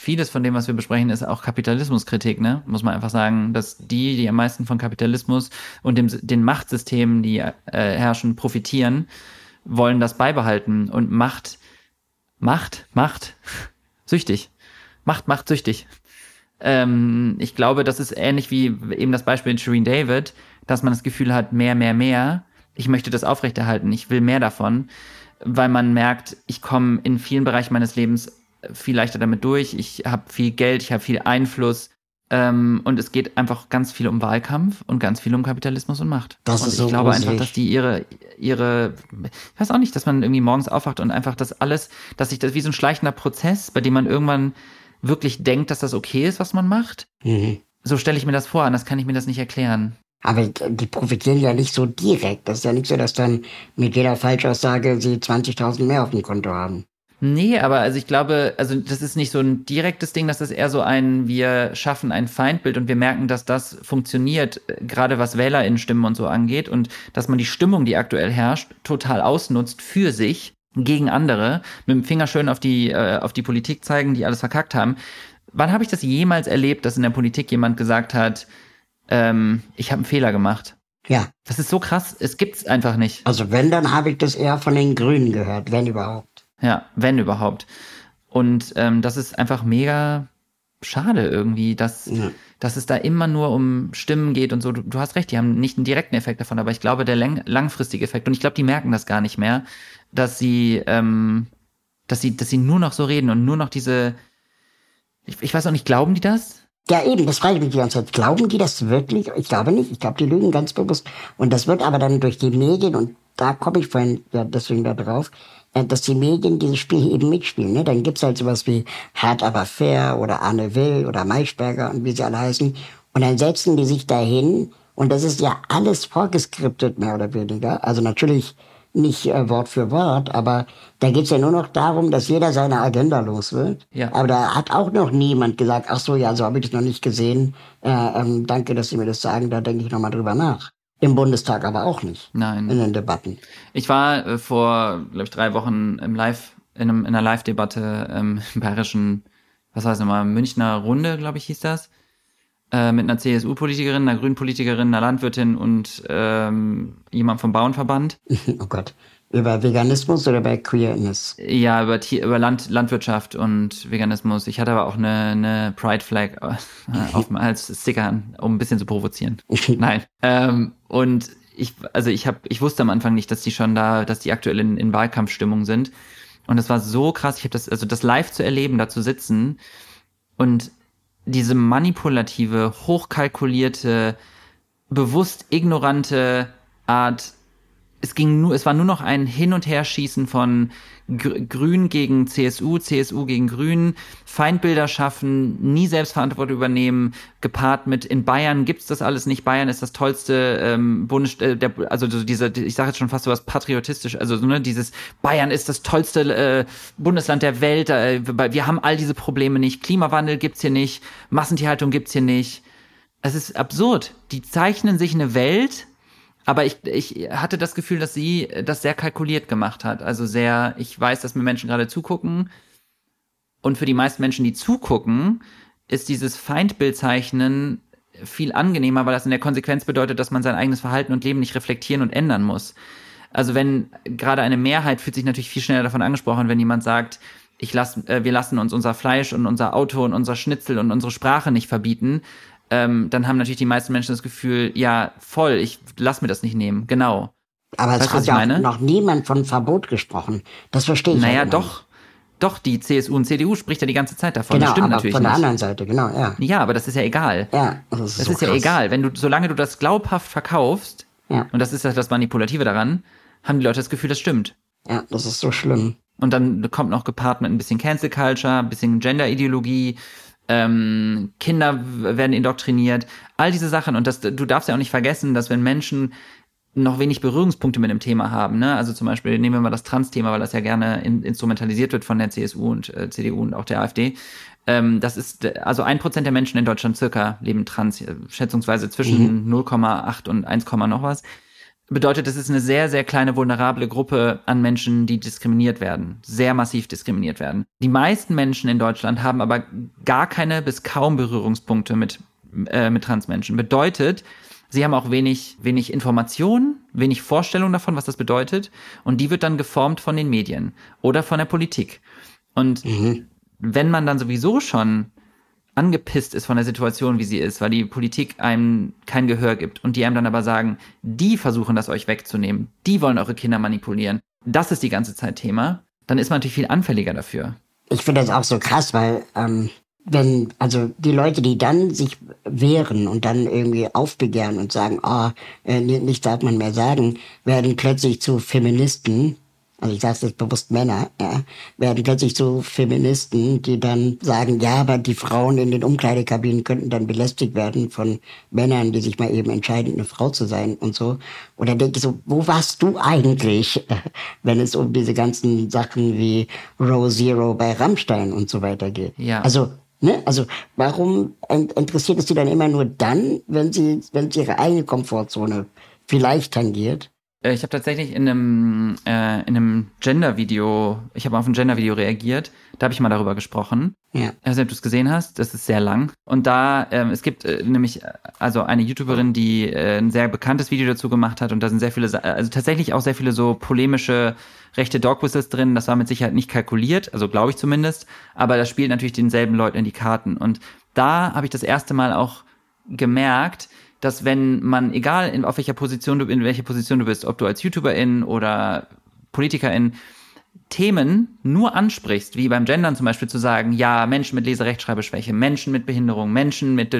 vieles von dem, was wir besprechen, ist auch Kapitalismuskritik, ne? Muss man einfach sagen, dass die, die am meisten von Kapitalismus und dem, den Machtsystemen, die äh, herrschen, profitieren, wollen das beibehalten. Und Macht, Macht, Macht, süchtig. Macht, Macht, süchtig. Ähm, ich glaube, das ist ähnlich wie eben das Beispiel in Shireen David, dass man das Gefühl hat, mehr, mehr, mehr ich möchte das aufrechterhalten, ich will mehr davon, weil man merkt, ich komme in vielen Bereichen meines Lebens viel leichter damit durch, ich habe viel Geld, ich habe viel Einfluss ähm, und es geht einfach ganz viel um Wahlkampf und ganz viel um Kapitalismus und Macht. Das und ist ich so glaube gruselig. einfach, dass die ihre, ihre, ich weiß auch nicht, dass man irgendwie morgens aufwacht und einfach das alles, dass sich das wie so ein schleichender Prozess, bei dem man irgendwann wirklich denkt, dass das okay ist, was man macht. Mhm. So stelle ich mir das vor, anders kann ich mir das nicht erklären. Aber die profitieren ja nicht so direkt. Das ist ja nicht so, dass dann mit jeder Falschaussage sie 20.000 mehr auf dem Konto haben. Nee, aber also ich glaube, also das ist nicht so ein direktes Ding, das ist eher so ein, wir schaffen ein Feindbild und wir merken, dass das funktioniert, gerade was WählerInnen-Stimmen und so angeht und dass man die Stimmung, die aktuell herrscht, total ausnutzt für sich gegen andere, mit dem Finger schön auf die, äh, auf die Politik zeigen, die alles verkackt haben. Wann habe ich das jemals erlebt, dass in der Politik jemand gesagt hat, ähm, ich habe einen Fehler gemacht. Ja. Das ist so krass, es gibt's einfach nicht. Also wenn, dann habe ich das eher von den Grünen gehört, wenn überhaupt. Ja, wenn überhaupt. Und ähm, das ist einfach mega schade irgendwie, dass, ja. dass es da immer nur um Stimmen geht und so. Du, du, hast recht, die haben nicht einen direkten Effekt davon, aber ich glaube, der lang langfristige Effekt, und ich glaube, die merken das gar nicht mehr, dass sie, ähm, dass sie, dass sie nur noch so reden und nur noch diese, ich, ich weiß auch nicht, glauben die das? Ja, eben, das frage ich mich die ganze Zeit. Glauben die das wirklich? Ich glaube nicht. Ich glaube, die lügen ganz bewusst. Und das wird aber dann durch die Medien, und da komme ich vorhin ja deswegen da drauf, dass die Medien dieses Spiel eben mitspielen. Ne? Dann gibt's halt sowas wie Hart aber fair oder Arne Will oder Maischberger und wie sie alle heißen. Und dann setzen die sich dahin und das ist ja alles vorgeskriptet, mehr oder weniger. Also natürlich nicht äh, Wort für Wort, aber da geht's ja nur noch darum, dass jeder seine Agenda los wird. Ja. Aber da hat auch noch niemand gesagt, ach so, ja, so habe ich das noch nicht gesehen. Äh, ähm, danke, dass Sie mir das sagen, da denke ich nochmal drüber nach. Im Bundestag aber auch nicht. Nein. In den Debatten. Ich war äh, vor, glaube ich, drei Wochen im Live, in, einem, in einer Live-Debatte ähm, im bayerischen, was heißt nochmal, Münchner Runde, glaube ich, hieß das äh, mit einer CSU-Politikerin, einer Grünen-Politikerin, einer Landwirtin und ähm, jemand vom Bauernverband. Oh Gott. Über Veganismus oder bei Queerness? Ja, über, über Land, Landwirtschaft und Veganismus. Ich hatte aber auch eine, eine Pride Flag äh, auf, als Sticker, um ein bisschen zu provozieren. Nein. Ähm, und ich, also ich habe, ich wusste am Anfang nicht, dass die schon da, dass die aktuell in, in Wahlkampfstimmung sind. Und es war so krass. Ich habe das, also das live zu erleben, da zu sitzen und diese manipulative, hochkalkulierte, bewusst ignorante Art es ging nur, es war nur noch ein Hin- und Herschießen von Grün gegen CSU, CSU gegen Grün, Feindbilder schaffen, nie Selbstverantwortung übernehmen, gepaart mit in Bayern gibt's das alles nicht. Bayern ist das tollste ähm, Bundes, äh, der, also diese, ich sage jetzt schon fast so was patriotisch, also ne, dieses Bayern ist das tollste äh, Bundesland der Welt. Äh, wir haben all diese Probleme nicht. Klimawandel gibt's hier nicht, Massentierhaltung gibt's hier nicht. Es ist absurd. Die zeichnen sich eine Welt aber ich, ich hatte das Gefühl, dass sie das sehr kalkuliert gemacht hat. Also sehr, ich weiß, dass mir Menschen gerade zugucken. Und für die meisten Menschen, die zugucken, ist dieses Feindbildzeichnen viel angenehmer, weil das in der Konsequenz bedeutet, dass man sein eigenes Verhalten und Leben nicht reflektieren und ändern muss. Also wenn gerade eine Mehrheit fühlt sich natürlich viel schneller davon angesprochen, wenn jemand sagt, ich lass, äh, wir lassen uns unser Fleisch und unser Auto und unser Schnitzel und unsere Sprache nicht verbieten, ähm, dann haben natürlich die meisten Menschen das Gefühl, ja, voll, ich lass mir das nicht nehmen. Genau. Aber es Weißt hat ja noch niemand von Verbot gesprochen. Das verstehe ich Naja, halt doch. Doch, die CSU und CDU spricht ja die ganze Zeit davon. Genau, das stimmt natürlich von der nicht. anderen Seite, genau, ja. Ja, aber das ist ja egal. Ja, das ist, Das so ist ja egal. Wenn du, solange du das glaubhaft verkaufst, Ja. und das ist ja das Manipulative daran, haben die Leute das Gefühl, das stimmt. Ja, das ist so schlimm. Und dann kommt noch gepaart mit ein bisschen Cancel Culture, ein bisschen Gender-Ideologie, ähm, Kinder werden indoktriniert, all diese Sachen. Und das, du darfst ja auch nicht vergessen, dass wenn Menschen noch wenig Berührungspunkte mit dem Thema haben, ne? Also zum Beispiel nehmen wir mal das Trans-Thema, weil das ja gerne in, instrumentalisiert wird von der CSU und äh, CDU und auch der AfD. Ähm, das ist, also ein Prozent der Menschen in Deutschland circa leben trans, äh, schätzungsweise zwischen 0,8 und 1, noch was bedeutet, es ist eine sehr, sehr kleine vulnerable Gruppe an Menschen, die diskriminiert werden, sehr massiv diskriminiert werden. Die meisten Menschen in Deutschland haben aber gar keine bis kaum Berührungspunkte mit, äh, mit Transmenschen. Bedeutet, sie haben auch wenig, wenig Information, wenig Vorstellung davon, was das bedeutet. Und die wird dann geformt von den Medien oder von der Politik. Und wenn man dann sowieso schon angepisst ist von der Situation, wie sie ist, weil die Politik einem kein Gehör gibt und die einem dann aber sagen, die versuchen das euch wegzunehmen, die wollen eure Kinder manipulieren, das ist die ganze Zeit Thema, dann ist man natürlich viel anfälliger dafür. Ich finde das auch so krass, weil ähm, wenn, also die Leute, die dann sich wehren und dann irgendwie aufbegehren und sagen, ah, äh, ni- nichts darf man mehr sagen, werden plötzlich zu Feministen, also ich sage jetzt bewusst Männer, ja, werden plötzlich zu Feministen, die dann sagen, ja, aber die Frauen in den Umkleidekabinen könnten dann belästigt werden von Männern, die sich mal eben entscheiden, eine Frau zu sein und so. Oder denke ich so, wo warst du eigentlich, wenn es um diese ganzen Sachen wie Row Zero bei Rammstein und so weiter geht? Ja. Also, ne, also warum in- interessiert es die dann immer nur dann, wenn sie, wenn sie ihre eigene Komfortzone vielleicht tangiert? Äh, Ich habe tatsächlich in einem, äh, in einem Gender-Video, ich habe auf ein Gender-Video reagiert, da habe ich mal darüber gesprochen. Ja. Ich weiß nicht, ob du es gesehen hast, das ist sehr lang. Und da, ähm, es gibt äh, nämlich äh, also eine YouTuberin, die äh, ein sehr bekanntes Video dazu gemacht hat und da sind sehr viele, also tatsächlich auch sehr viele so polemische rechte Dog Whistles drin. Das war mit Sicherheit nicht kalkuliert, also glaube ich zumindest, aber das spielt natürlich denselben Leuten in die Karten. Und da habe ich das erste Mal auch gemerkt, dass wenn man, egal in, auf welcher Position du, in welcher Position du bist, ob du als YouTuberin oder Politikerin, Themen nur ansprichst, wie beim Gendern zum Beispiel zu sagen, ja, Menschen mit Leserechtschreibeschwäche, Menschen mit Behinderung, Menschen mit,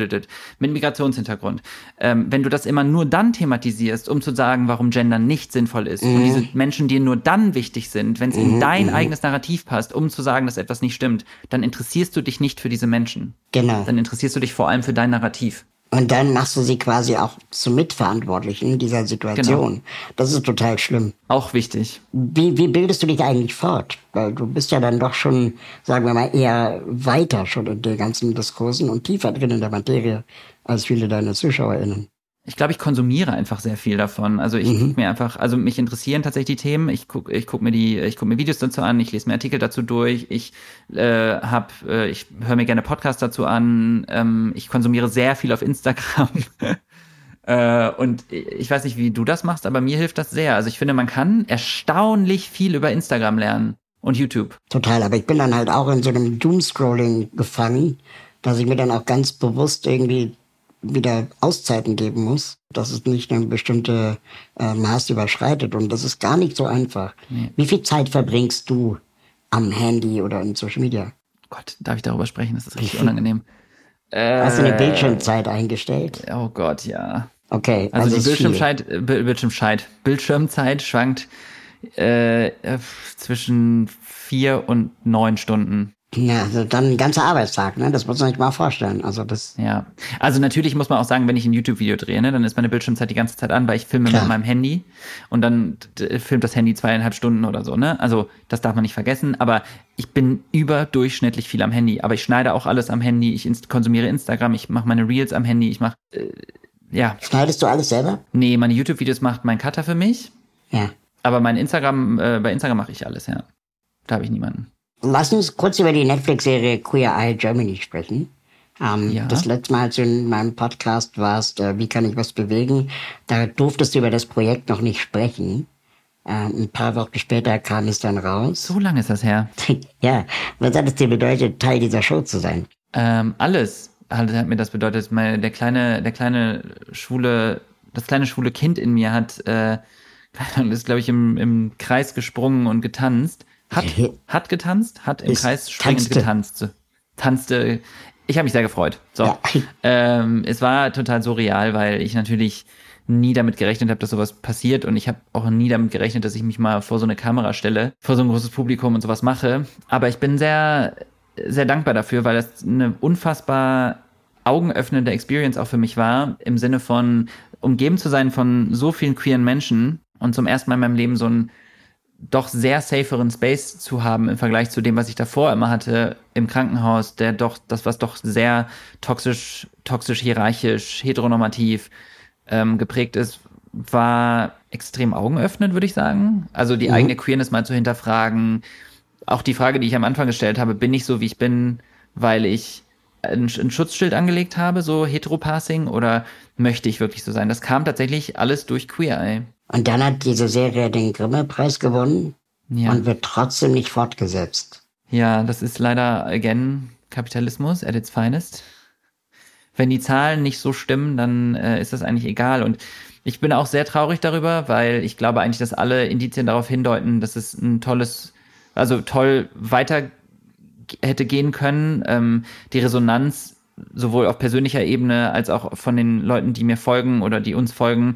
mit Migrationshintergrund. Ähm, wenn du das immer nur dann thematisierst, um zu sagen, warum Gendern nicht sinnvoll ist und diese Menschen dir nur dann wichtig sind, wenn es in dein eigenes Narrativ passt, um zu sagen, dass etwas nicht stimmt, dann interessierst du dich nicht für diese Menschen. Genau. Dann interessierst du dich vor allem für dein Narrativ. Und dann machst du sie quasi auch zum Mitverantwortlichen dieser Situation. Genau. Das ist total schlimm. Auch wichtig. Wie, wie bildest du dich eigentlich fort? Weil du bist ja dann doch schon, sagen wir mal, eher weiter schon in den ganzen Diskursen und tiefer drin in der Materie als viele deiner ZuschauerInnen. Ich glaube, ich konsumiere einfach sehr viel davon. Also ich guck mir einfach, also mich interessieren tatsächlich die Themen. Ich guck, ich guck mir die, ich guck mir Videos dazu an, ich lese mir Artikel dazu durch, ich äh, hab, äh, ich höre mir gerne Podcasts dazu an, ähm, ich konsumiere sehr viel auf Instagram. äh, und ich weiß nicht, wie du das machst, aber mir hilft das sehr. Also ich finde, man kann erstaunlich viel über Instagram lernen und YouTube. Total, aber ich bin dann halt auch in so einem Doomscrolling gefangen, dass ich mir dann auch ganz bewusst irgendwie wieder Auszeiten geben muss, dass es nicht eine bestimmte äh, Maß überschreitet. Und das ist gar nicht so einfach. Wie viel Zeit verbringst du am Handy oder in Social Media? Gott, darf ich darüber sprechen? Das ist richtig unangenehm. Hast du eine Bildschirmzeit eingestellt? Oh Gott, ja. Okay, Also, die ist viel. Bildschirmzeit, äh, Bild- Bildschirmzeit, Bildschirmzeit schwankt äh, äh, zwischen vier und neun Stunden. Ja, also dann ein ganzer Arbeitstag, ne? Das muss man sich mal vorstellen. Also das, Ja. Also natürlich muss man auch sagen, wenn ich ein YouTube-Video drehe, ne, dann ist meine Bildschirmzeit die ganze Zeit an, weil ich filme Klar. mit meinem Handy und dann filmt das Handy zweieinhalb Stunden oder so, ne? Also das darf man nicht vergessen. Aber ich bin überdurchschnittlich viel am Handy. Aber ich schneide auch alles am Handy. Ich inst konsumiere Instagram. Ich mache meine Reels am Handy. Ich mache äh, ja, schneidest du alles selber? nee, meine YouTube-Videos macht mein Cutter für mich. Ja. Aber mein Instagram, äh, bei Instagram mache ich alles, ja. Da habe ich niemanden. Lass uns kurz über die Netflix-Serie Queer Eye Germany sprechen. Ähm, Ja. Das letzte Mal, als du in meinem Podcast warst, äh, wie kann ich was bewegen, da durftest du über das Projekt noch nicht sprechen. Äh, ein paar Wochen später kam es dann raus. So lange ist das her. ja, was hat es dir bedeutet, Teil dieser Show zu sein? Ähm, alles hat, hat, mir das bedeutet. Meine, der kleine, der kleine schwule, das kleine schwule Kind in mir hat, äh, ist glaube ich im, im Kreis gesprungen und getanzt. Hat, hat getanzt, hat im ist Kreis springend getanzt. Tanzte. Ich habe mich sehr gefreut. So. Ja. Ähm, es war total surreal, weil ich natürlich nie damit gerechnet habe, dass sowas passiert und ich habe auch nie damit gerechnet, dass ich mich mal vor so eine Kamera stelle, vor so ein großes Publikum und sowas mache. Aber ich bin sehr, sehr dankbar dafür, weil das eine unfassbar augenöffnende Experience auch für mich war, im Sinne von umgeben zu sein von so vielen queeren Menschen und zum ersten Mal in meinem Leben so einen doch sehr saferen Space zu haben im Vergleich zu dem, was ich davor immer hatte im Krankenhaus, der doch, das was doch sehr toxisch, toxisch hierarchisch, heteronormativ ähm, geprägt ist, war extrem augenöffnend, würde ich sagen. Also die mhm. eigene Queerness mal zu hinterfragen. Auch die Frage, die ich am Anfang gestellt habe, bin ich so, wie ich bin, weil ich ein, ein Schutzschild angelegt habe, so Heteropassing, oder möchte ich wirklich so sein? Das kam tatsächlich alles durch Queer Eye. Und dann hat diese Serie den Grimme-Preis gewonnen ja. und wird trotzdem nicht fortgesetzt. Ja, das ist leider, again, Kapitalismus at its finest wenn die Zahlen nicht so stimmen, dann äh, ist das eigentlich egal. Und ich bin auch sehr traurig darüber, weil ich glaube eigentlich, dass alle Indizien darauf hindeuten, dass es ein tolles, also toll weiter hätte gehen können. Ähm, die Resonanz sowohl auf persönlicher Ebene als auch von den Leuten, die mir folgen oder die uns folgen,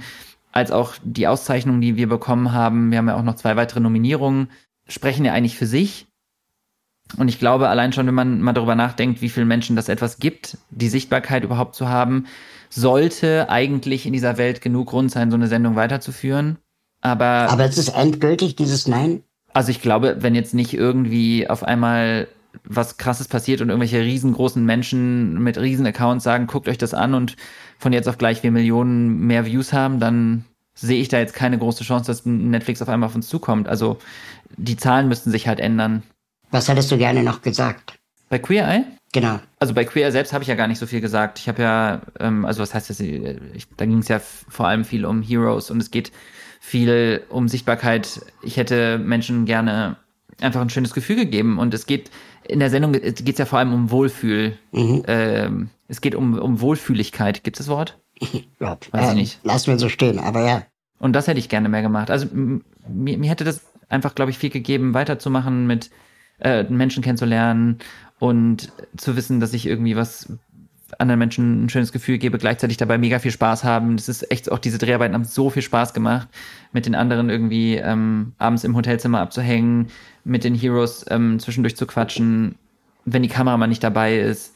als auch die Auszeichnungen, die wir bekommen haben. Wir haben ja auch noch zwei weitere Nominierungen, sprechen ja eigentlich für sich. Und ich glaube, allein schon, wenn man mal darüber nachdenkt, wie vielen Menschen das etwas gibt, die Sichtbarkeit überhaupt zu haben, sollte eigentlich in dieser Welt genug Grund sein, so eine Sendung weiterzuführen. Aber. Aber es ist endgültig, dieses Nein? Also ich glaube, wenn jetzt nicht irgendwie auf einmal was krasses passiert und irgendwelche riesengroßen Menschen mit riesen Accounts sagen, guckt euch das an und von jetzt auf gleich wir Millionen mehr Views haben, dann sehe ich da jetzt keine große Chance, dass Netflix auf einmal auf uns zukommt. Also die Zahlen müssten sich halt ändern. Was hättest du gerne noch gesagt? Bei Queer Eye? Genau. Also bei Queer Eye selbst habe ich ja gar nicht so viel gesagt. Ich habe ja, ähm, also was heißt das? Ich, da ging es ja vor allem viel um Heroes und es geht viel um Sichtbarkeit. Ich hätte Menschen gerne einfach ein schönes Gefühl gegeben und es geht in der Sendung geht es ja vor allem um Wohlfühl. Mhm. Ähm, es geht um, um Wohlfühligkeit. Gibt es das Wort? Ja, Weiß äh, ich nicht. Lass mir so stehen, aber ja. Und das hätte ich gerne mehr gemacht. Also mir, mir hätte das einfach, glaube ich, viel gegeben, weiterzumachen mit äh, Menschen kennenzulernen und zu wissen, dass ich irgendwie was anderen Menschen ein schönes Gefühl gebe, gleichzeitig dabei mega viel Spaß haben. Das ist echt auch diese Dreharbeiten haben so viel Spaß gemacht, mit den anderen irgendwie ähm, abends im Hotelzimmer abzuhängen, mit den Heroes ähm, zwischendurch zu quatschen, wenn die Kamera mal nicht dabei ist.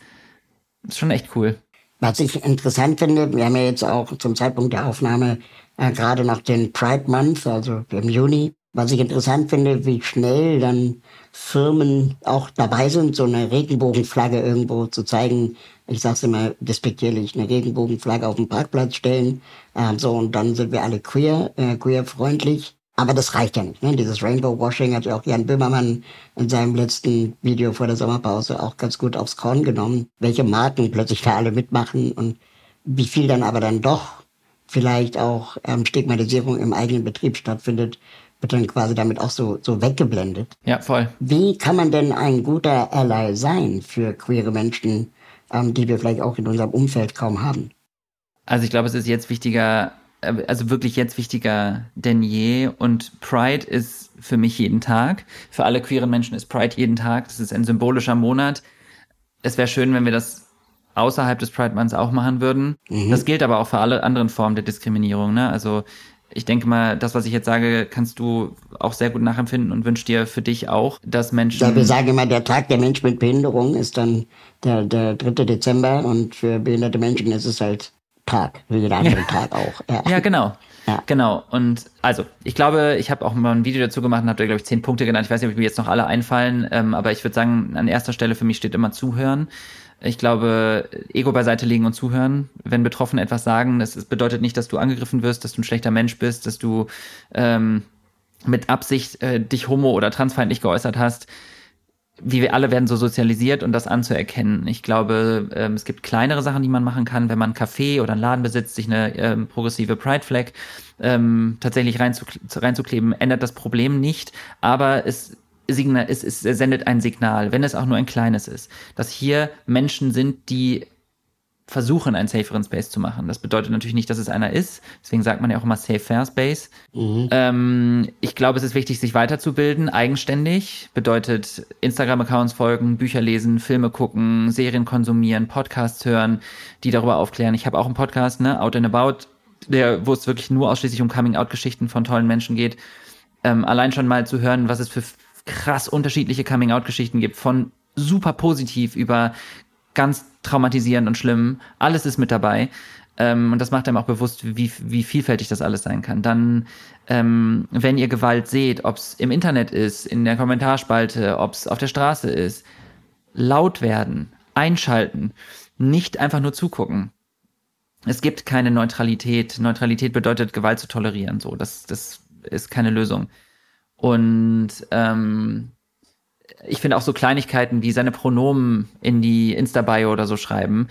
ist schon echt cool. Was ich interessant finde, wir haben ja jetzt auch zum Zeitpunkt der Aufnahme äh, gerade noch den Pride Month, also im Juni. Was ich interessant finde, wie schnell dann Firmen auch dabei sind, so eine Regenbogenflagge irgendwo zu zeigen. Ich sag's immer despektierlich, eine Regenbogenflagge auf dem Parkplatz stellen. Äh, so, und dann sind wir alle queer, äh, queer-freundlich. Aber das reicht ja nicht. Ne? Dieses Rainbow Washing hat ja auch Jan Böhmermann in seinem letzten Video vor der Sommerpause auch ganz gut aufs Korn genommen, welche Marken plötzlich da alle mitmachen und wie viel dann aber dann doch vielleicht auch ähm, Stigmatisierung im eigenen Betrieb stattfindet, wird dann quasi damit auch so, so weggeblendet. Ja, voll. Wie kann man denn ein guter Ally sein für queere Menschen, ähm, die wir vielleicht auch in unserem Umfeld kaum haben? Also ich glaube, es ist jetzt wichtiger, also wirklich jetzt wichtiger denn je. Und Pride ist für mich jeden Tag. Für alle queeren Menschen ist Pride jeden Tag. Das ist ein symbolischer Monat. Es wäre schön, wenn wir das außerhalb des Pride Months auch machen würden. Mhm. Das gilt aber auch für alle anderen Formen der Diskriminierung. Ne? Also ich denke mal, das, was ich jetzt sage, kannst du auch sehr gut nachempfinden und wünsch dir für dich auch, dass Menschen. Ja, wir sagen immer, der Tag der Mensch mit Behinderung ist dann der, der 3. Dezember und für behinderte Menschen ist es halt Tag, wie jeder andere ja. Tag auch. Ja, ja genau. Ja. Genau. Und also, ich glaube, ich habe auch mal ein Video dazu gemacht und habe da, glaube ich, zehn Punkte genannt. Ich weiß nicht, ob mir jetzt noch alle einfallen, ähm, aber ich würde sagen, an erster Stelle für mich steht immer Zuhören. Ich glaube, Ego beiseite legen und zuhören. Wenn Betroffene etwas sagen, das bedeutet nicht, dass du angegriffen wirst, dass du ein schlechter Mensch bist, dass du ähm, mit Absicht äh, dich homo- oder transfeindlich geäußert hast. Wie wir alle werden so sozialisiert und das anzuerkennen. Ich glaube, ähm, es gibt kleinere Sachen, die man machen kann, wenn man einen Café oder einen Laden besitzt, sich eine ähm, progressive Pride Flag ähm, tatsächlich reinzukleben, ändert das Problem nicht, aber es Signal, es, es sendet ein Signal, wenn es auch nur ein kleines ist, dass hier Menschen sind, die versuchen, einen saferen Space zu machen. Das bedeutet natürlich nicht, dass es einer ist. Deswegen sagt man ja auch immer Safe Fair Space. Mhm. Ähm, ich glaube, es ist wichtig, sich weiterzubilden, eigenständig. Bedeutet Instagram-Accounts folgen, Bücher lesen, Filme gucken, Serien konsumieren, Podcasts hören, die darüber aufklären. Ich habe auch einen Podcast, ne, Out and About, der, wo es wirklich nur ausschließlich um Coming-out-Geschichten von tollen Menschen geht. Ähm, allein schon mal zu hören, was es für krass unterschiedliche Coming-out-Geschichten gibt, von super positiv über ganz traumatisierend und schlimm. Alles ist mit dabei. Ähm, und das macht einem auch bewusst, wie, wie vielfältig das alles sein kann. Dann, ähm, wenn ihr Gewalt seht, ob es im Internet ist, in der Kommentarspalte, ob es auf der Straße ist, laut werden, einschalten, nicht einfach nur zugucken. Es gibt keine Neutralität. Neutralität bedeutet, Gewalt zu tolerieren. So, das, das ist keine Lösung. Und ähm, ich finde auch so Kleinigkeiten wie seine Pronomen in die Insta-Bio oder so schreiben,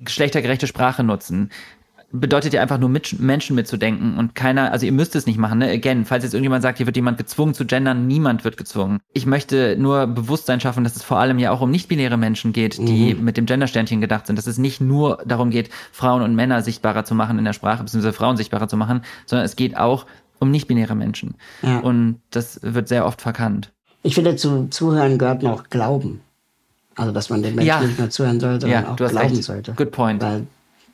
geschlechtergerechte Sprache nutzen, bedeutet ja einfach nur mit Menschen mitzudenken und keiner, also ihr müsst es nicht machen, ne? Again, falls jetzt irgendjemand sagt, hier wird jemand gezwungen zu gendern, niemand wird gezwungen. Ich möchte nur Bewusstsein schaffen, dass es vor allem ja auch um nicht-binäre Menschen geht, die mhm. mit dem Gendersternchen gedacht sind, dass es nicht nur darum geht, Frauen und Männer sichtbarer zu machen in der Sprache, beziehungsweise Frauen sichtbarer zu machen, sondern es geht auch um nicht-binäre Menschen. Ja. Und das wird sehr oft verkannt. Ich finde, zum Zuhören gehört noch Glauben. Also, dass man den Menschen ja. nicht nur zuhören sollte, sondern ja, auch glauben recht. sollte. Good point. Weil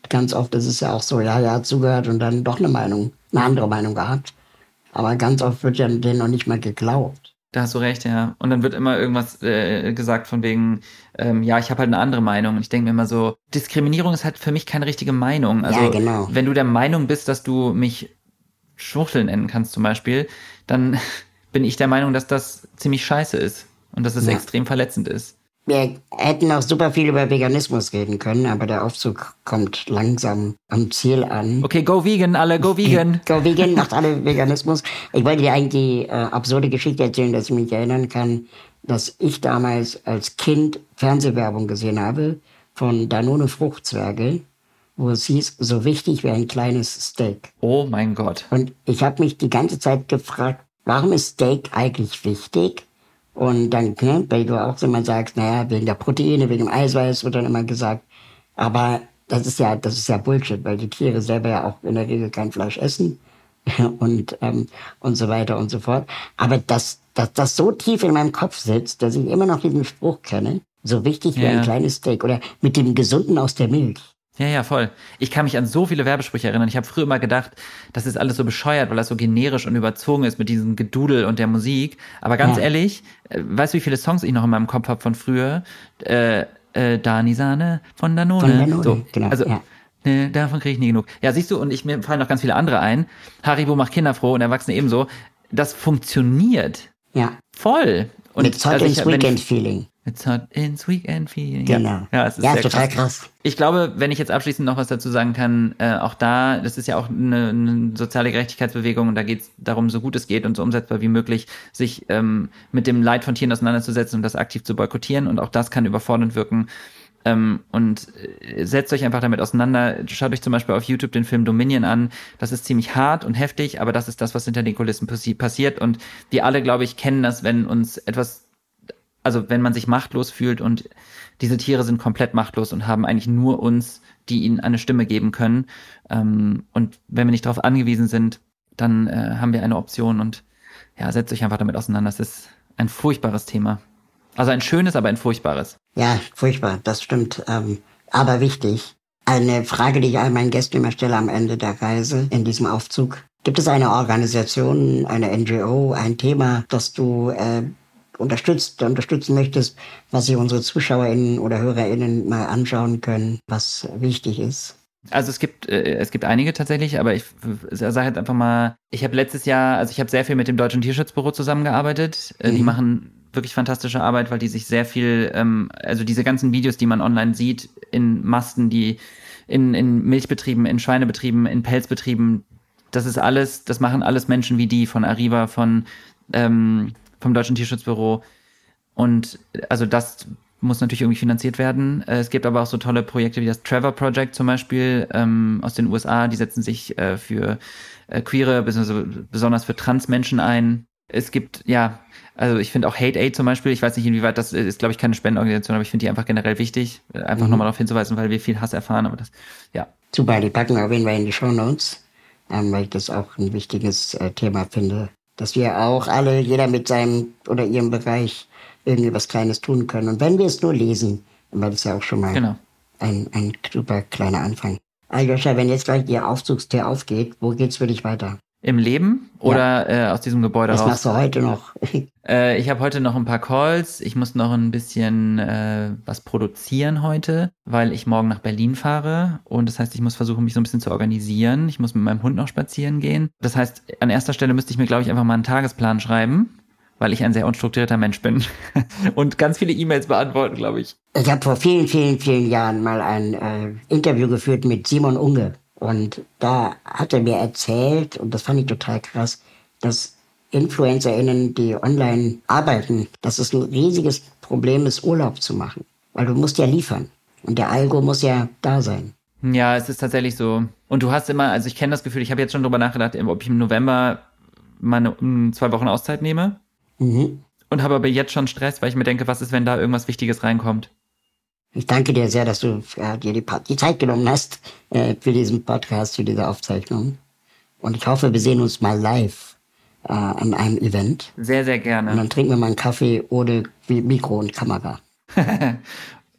ganz oft ist es ja auch so, ja, er hat zugehört und dann doch eine Meinung, eine andere Meinung gehabt. Aber ganz oft wird ja denen noch nicht mal geglaubt. Da hast du recht, ja. Und dann wird immer irgendwas äh, gesagt von wegen, ähm, ja, ich habe halt eine andere Meinung. Und ich denke mir immer so, Diskriminierung ist halt für mich keine richtige Meinung. Also, ja, genau. wenn du der Meinung bist, dass du mich Schwuchtel nennen kannst zum Beispiel, dann bin ich der Meinung, dass das ziemlich scheiße ist und dass es ja. extrem verletzend ist. Wir hätten auch super viel über Veganismus reden können, aber der Aufzug kommt langsam am Ziel an. Okay, go vegan, alle, go vegan. go vegan, macht alle Veganismus. Ich wollte dir eigentlich die äh, absurde Geschichte erzählen, dass ich mich erinnern kann, dass ich damals als Kind Fernsehwerbung gesehen habe von Danone Fruchtzwerge wo es hieß, so wichtig wie ein kleines Steak. Oh mein Gott. Und ich habe mich die ganze Zeit gefragt, warum ist Steak eigentlich wichtig? Und dann, ne, weil du auch immer sagst, naja, wegen der Proteine, wegen dem Eiweiß wird dann immer gesagt. Aber das ist ja, das ist ja Bullshit, weil die Tiere selber ja auch in der Regel kein Fleisch essen und ähm, und so weiter und so fort. Aber dass, dass das so tief in meinem Kopf sitzt, dass ich immer noch diesen Spruch kenne, so wichtig wie ja. ein kleines Steak oder mit dem Gesunden aus der Milch. Ja, ja, voll. Ich kann mich an so viele Werbesprüche erinnern. Ich habe früher immer gedacht, das ist alles so bescheuert, weil das so generisch und überzogen ist mit diesem Gedudel und der Musik. Aber ganz ja. ehrlich, äh, weißt du, wie viele Songs ich noch in meinem Kopf habe von früher? Äh, äh, Dani Sahne von Danone. Von Danone, so, genau. Also, ja. Ne, davon kriege ich nie genug. Ja, siehst du, und ich mir fallen noch ganz viele andere ein. Haribo macht Kinder froh und Erwachsene ebenso. Das funktioniert. Ja. Voll. Und Mit Hot also Weekend Feeling. It's hot ins weekend feeling. Genau. Ja, es ist ja, total krass. krass. Ich glaube, wenn ich jetzt abschließend noch was dazu sagen kann, äh, auch da, das ist ja auch eine, eine soziale Gerechtigkeitsbewegung und da geht es darum, so gut es geht und so umsetzbar wie möglich, sich ähm, mit dem Leid von Tieren auseinanderzusetzen und das aktiv zu boykottieren und auch das kann überfordernd wirken. Ähm, und äh, setzt euch einfach damit auseinander. Schaut euch zum Beispiel auf YouTube den Film Dominion an. Das ist ziemlich hart und heftig, aber das ist das, was hinter den Kulissen passi passiert. Und wir alle, glaube ich, kennen das, wenn uns etwas also wenn man sich machtlos fühlt und diese Tiere sind komplett machtlos und haben eigentlich nur uns, die ihnen eine Stimme geben können. Ähm, und wenn wir nicht darauf angewiesen sind, dann äh, haben wir eine Option und ja, setzt euch einfach damit auseinander. Das ist ein furchtbares Thema. Also ein schönes, aber ein furchtbares. Ja, furchtbar, das stimmt. Ähm, aber wichtig. Eine Frage, die ich all meinen Gästen immer stelle am Ende der Reise in diesem Aufzug. Gibt es eine Organisation, eine NGO, ein Thema, das du äh, unterstützt, unterstützen möchtest, was sich unsere ZuschauerInnen oder HörerInnen mal anschauen können, was wichtig ist? Also es gibt äh, es gibt einige tatsächlich, aber ich sage jetzt einfach mal, ich habe letztes Jahr, also ich habe sehr viel mit dem Deutschen Tierschutzbüro zusammengearbeitet. Äh, mhm. Die machen wirklich fantastische Arbeit, weil die sich sehr viel, ähm, also diese ganzen Videos, die man online sieht, in Masten, die in, in Milchbetrieben, in Schweinebetrieben, in Pelzbetrieben, das ist alles, das machen alles Menschen wie die von Arriva, von ähm, vom Deutschen Tierschutzbüro. Und also das muss natürlich irgendwie finanziert werden. Äh, es gibt aber auch so tolle Projekte wie das Trevor Project zum Beispiel ähm, aus den USA, die setzen sich äh, für äh, queere, besonders für Transmenschen ein. Es gibt, ja, also ich finde auch Hate Aid zum Beispiel, ich weiß nicht inwieweit, das ist, glaube ich, keine Spendenorganisation, aber ich finde die einfach generell wichtig, einfach mhm. nochmal darauf hinzuweisen, weil wir viel Hass erfahren, aber das, ja. Super, die packen wir auf jeden Fall in die Show Notes, ähm, weil ich das auch ein wichtiges äh, Thema finde, dass wir auch alle, jeder mit seinem oder ihrem Bereich irgendwie was Kleines tun können. Und wenn wir es nur lesen, dann war das ja auch schon mal genau. ein, ein super kleiner Anfang. Aljoscha, wenn jetzt gleich Ihr Aufzugstür aufgeht, wo geht's für dich weiter? Im Leben oder ja. äh, aus diesem Gebäude was raus? Was machst du heute noch? äh, ich habe heute noch ein paar Calls. Ich muss noch ein bisschen äh, was produzieren heute, weil ich morgen nach Berlin fahre. Und das heißt, ich muss versuchen, mich so ein bisschen zu organisieren. Ich muss mit meinem Hund noch spazieren gehen. Das heißt, an erster Stelle müsste ich mir, glaube ich, einfach mal einen Tagesplan schreiben weil ich ein sehr unstrukturierter Mensch bin und ganz viele E-Mails beantworten, glaube ich. Ich habe vor vielen, vielen, vielen Jahren mal ein äh, Interview geführt mit Simon Unge und da hat er mir erzählt, und das fand ich total krass, dass InfluencerInnen, die online arbeiten, dass es ein riesiges Problem ist, Urlaub zu machen. Weil du musst ja liefern. Und der Algo muss ja da sein. Ja, es ist tatsächlich so. Und du hast immer, also ich kenne das Gefühl, ich habe jetzt schon drüber nachgedacht, ob ich im November meine zwei Wochen Auszeit nehme Mhm. Und habe aber jetzt schon Stress, weil ich mir denke, was ist, wenn da irgendwas Wichtiges reinkommt? Ich danke dir sehr, dass du ja, dir die, die, Zeit genommen hast äh, für diesen Podcast, für diese Aufzeichnung. Und ich hoffe, wir sehen uns mal live äh, an einem Event. Sehr, sehr gerne. Und dann trinken wir mal einen Kaffee ohne Mikro und Kamera.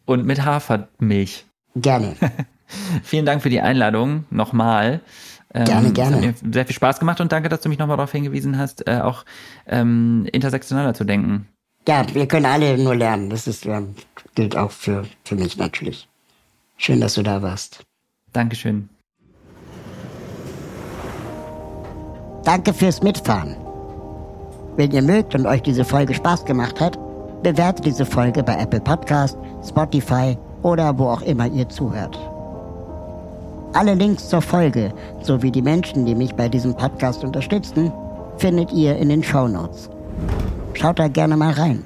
und mit Hafermilch. Gerne. Vielen Dank für die Einladung nochmal. Ähm, gerne, gerne. Es hat mir sehr viel Spaß gemacht und danke, dass du mich nochmal darauf hingewiesen hast, äh, auch ähm, intersektionaler zu denken. Ja, wir können alle nur lernen. Das ist, ja, gilt auch für, für mich natürlich. Schön, dass du da warst. Dankeschön. Danke fürs Mitfahren. Wenn ihr mögt und euch diese Folge Spaß gemacht hat, bewertet diese Folge bei Apple Podcast, Spotify oder wo auch immer ihr zuhört. Alle Links zur Folge sowie die Menschen, die mich bei diesem Podcast unterstützen, findet ihr in den Show Notes. Schaut da gerne mal rein.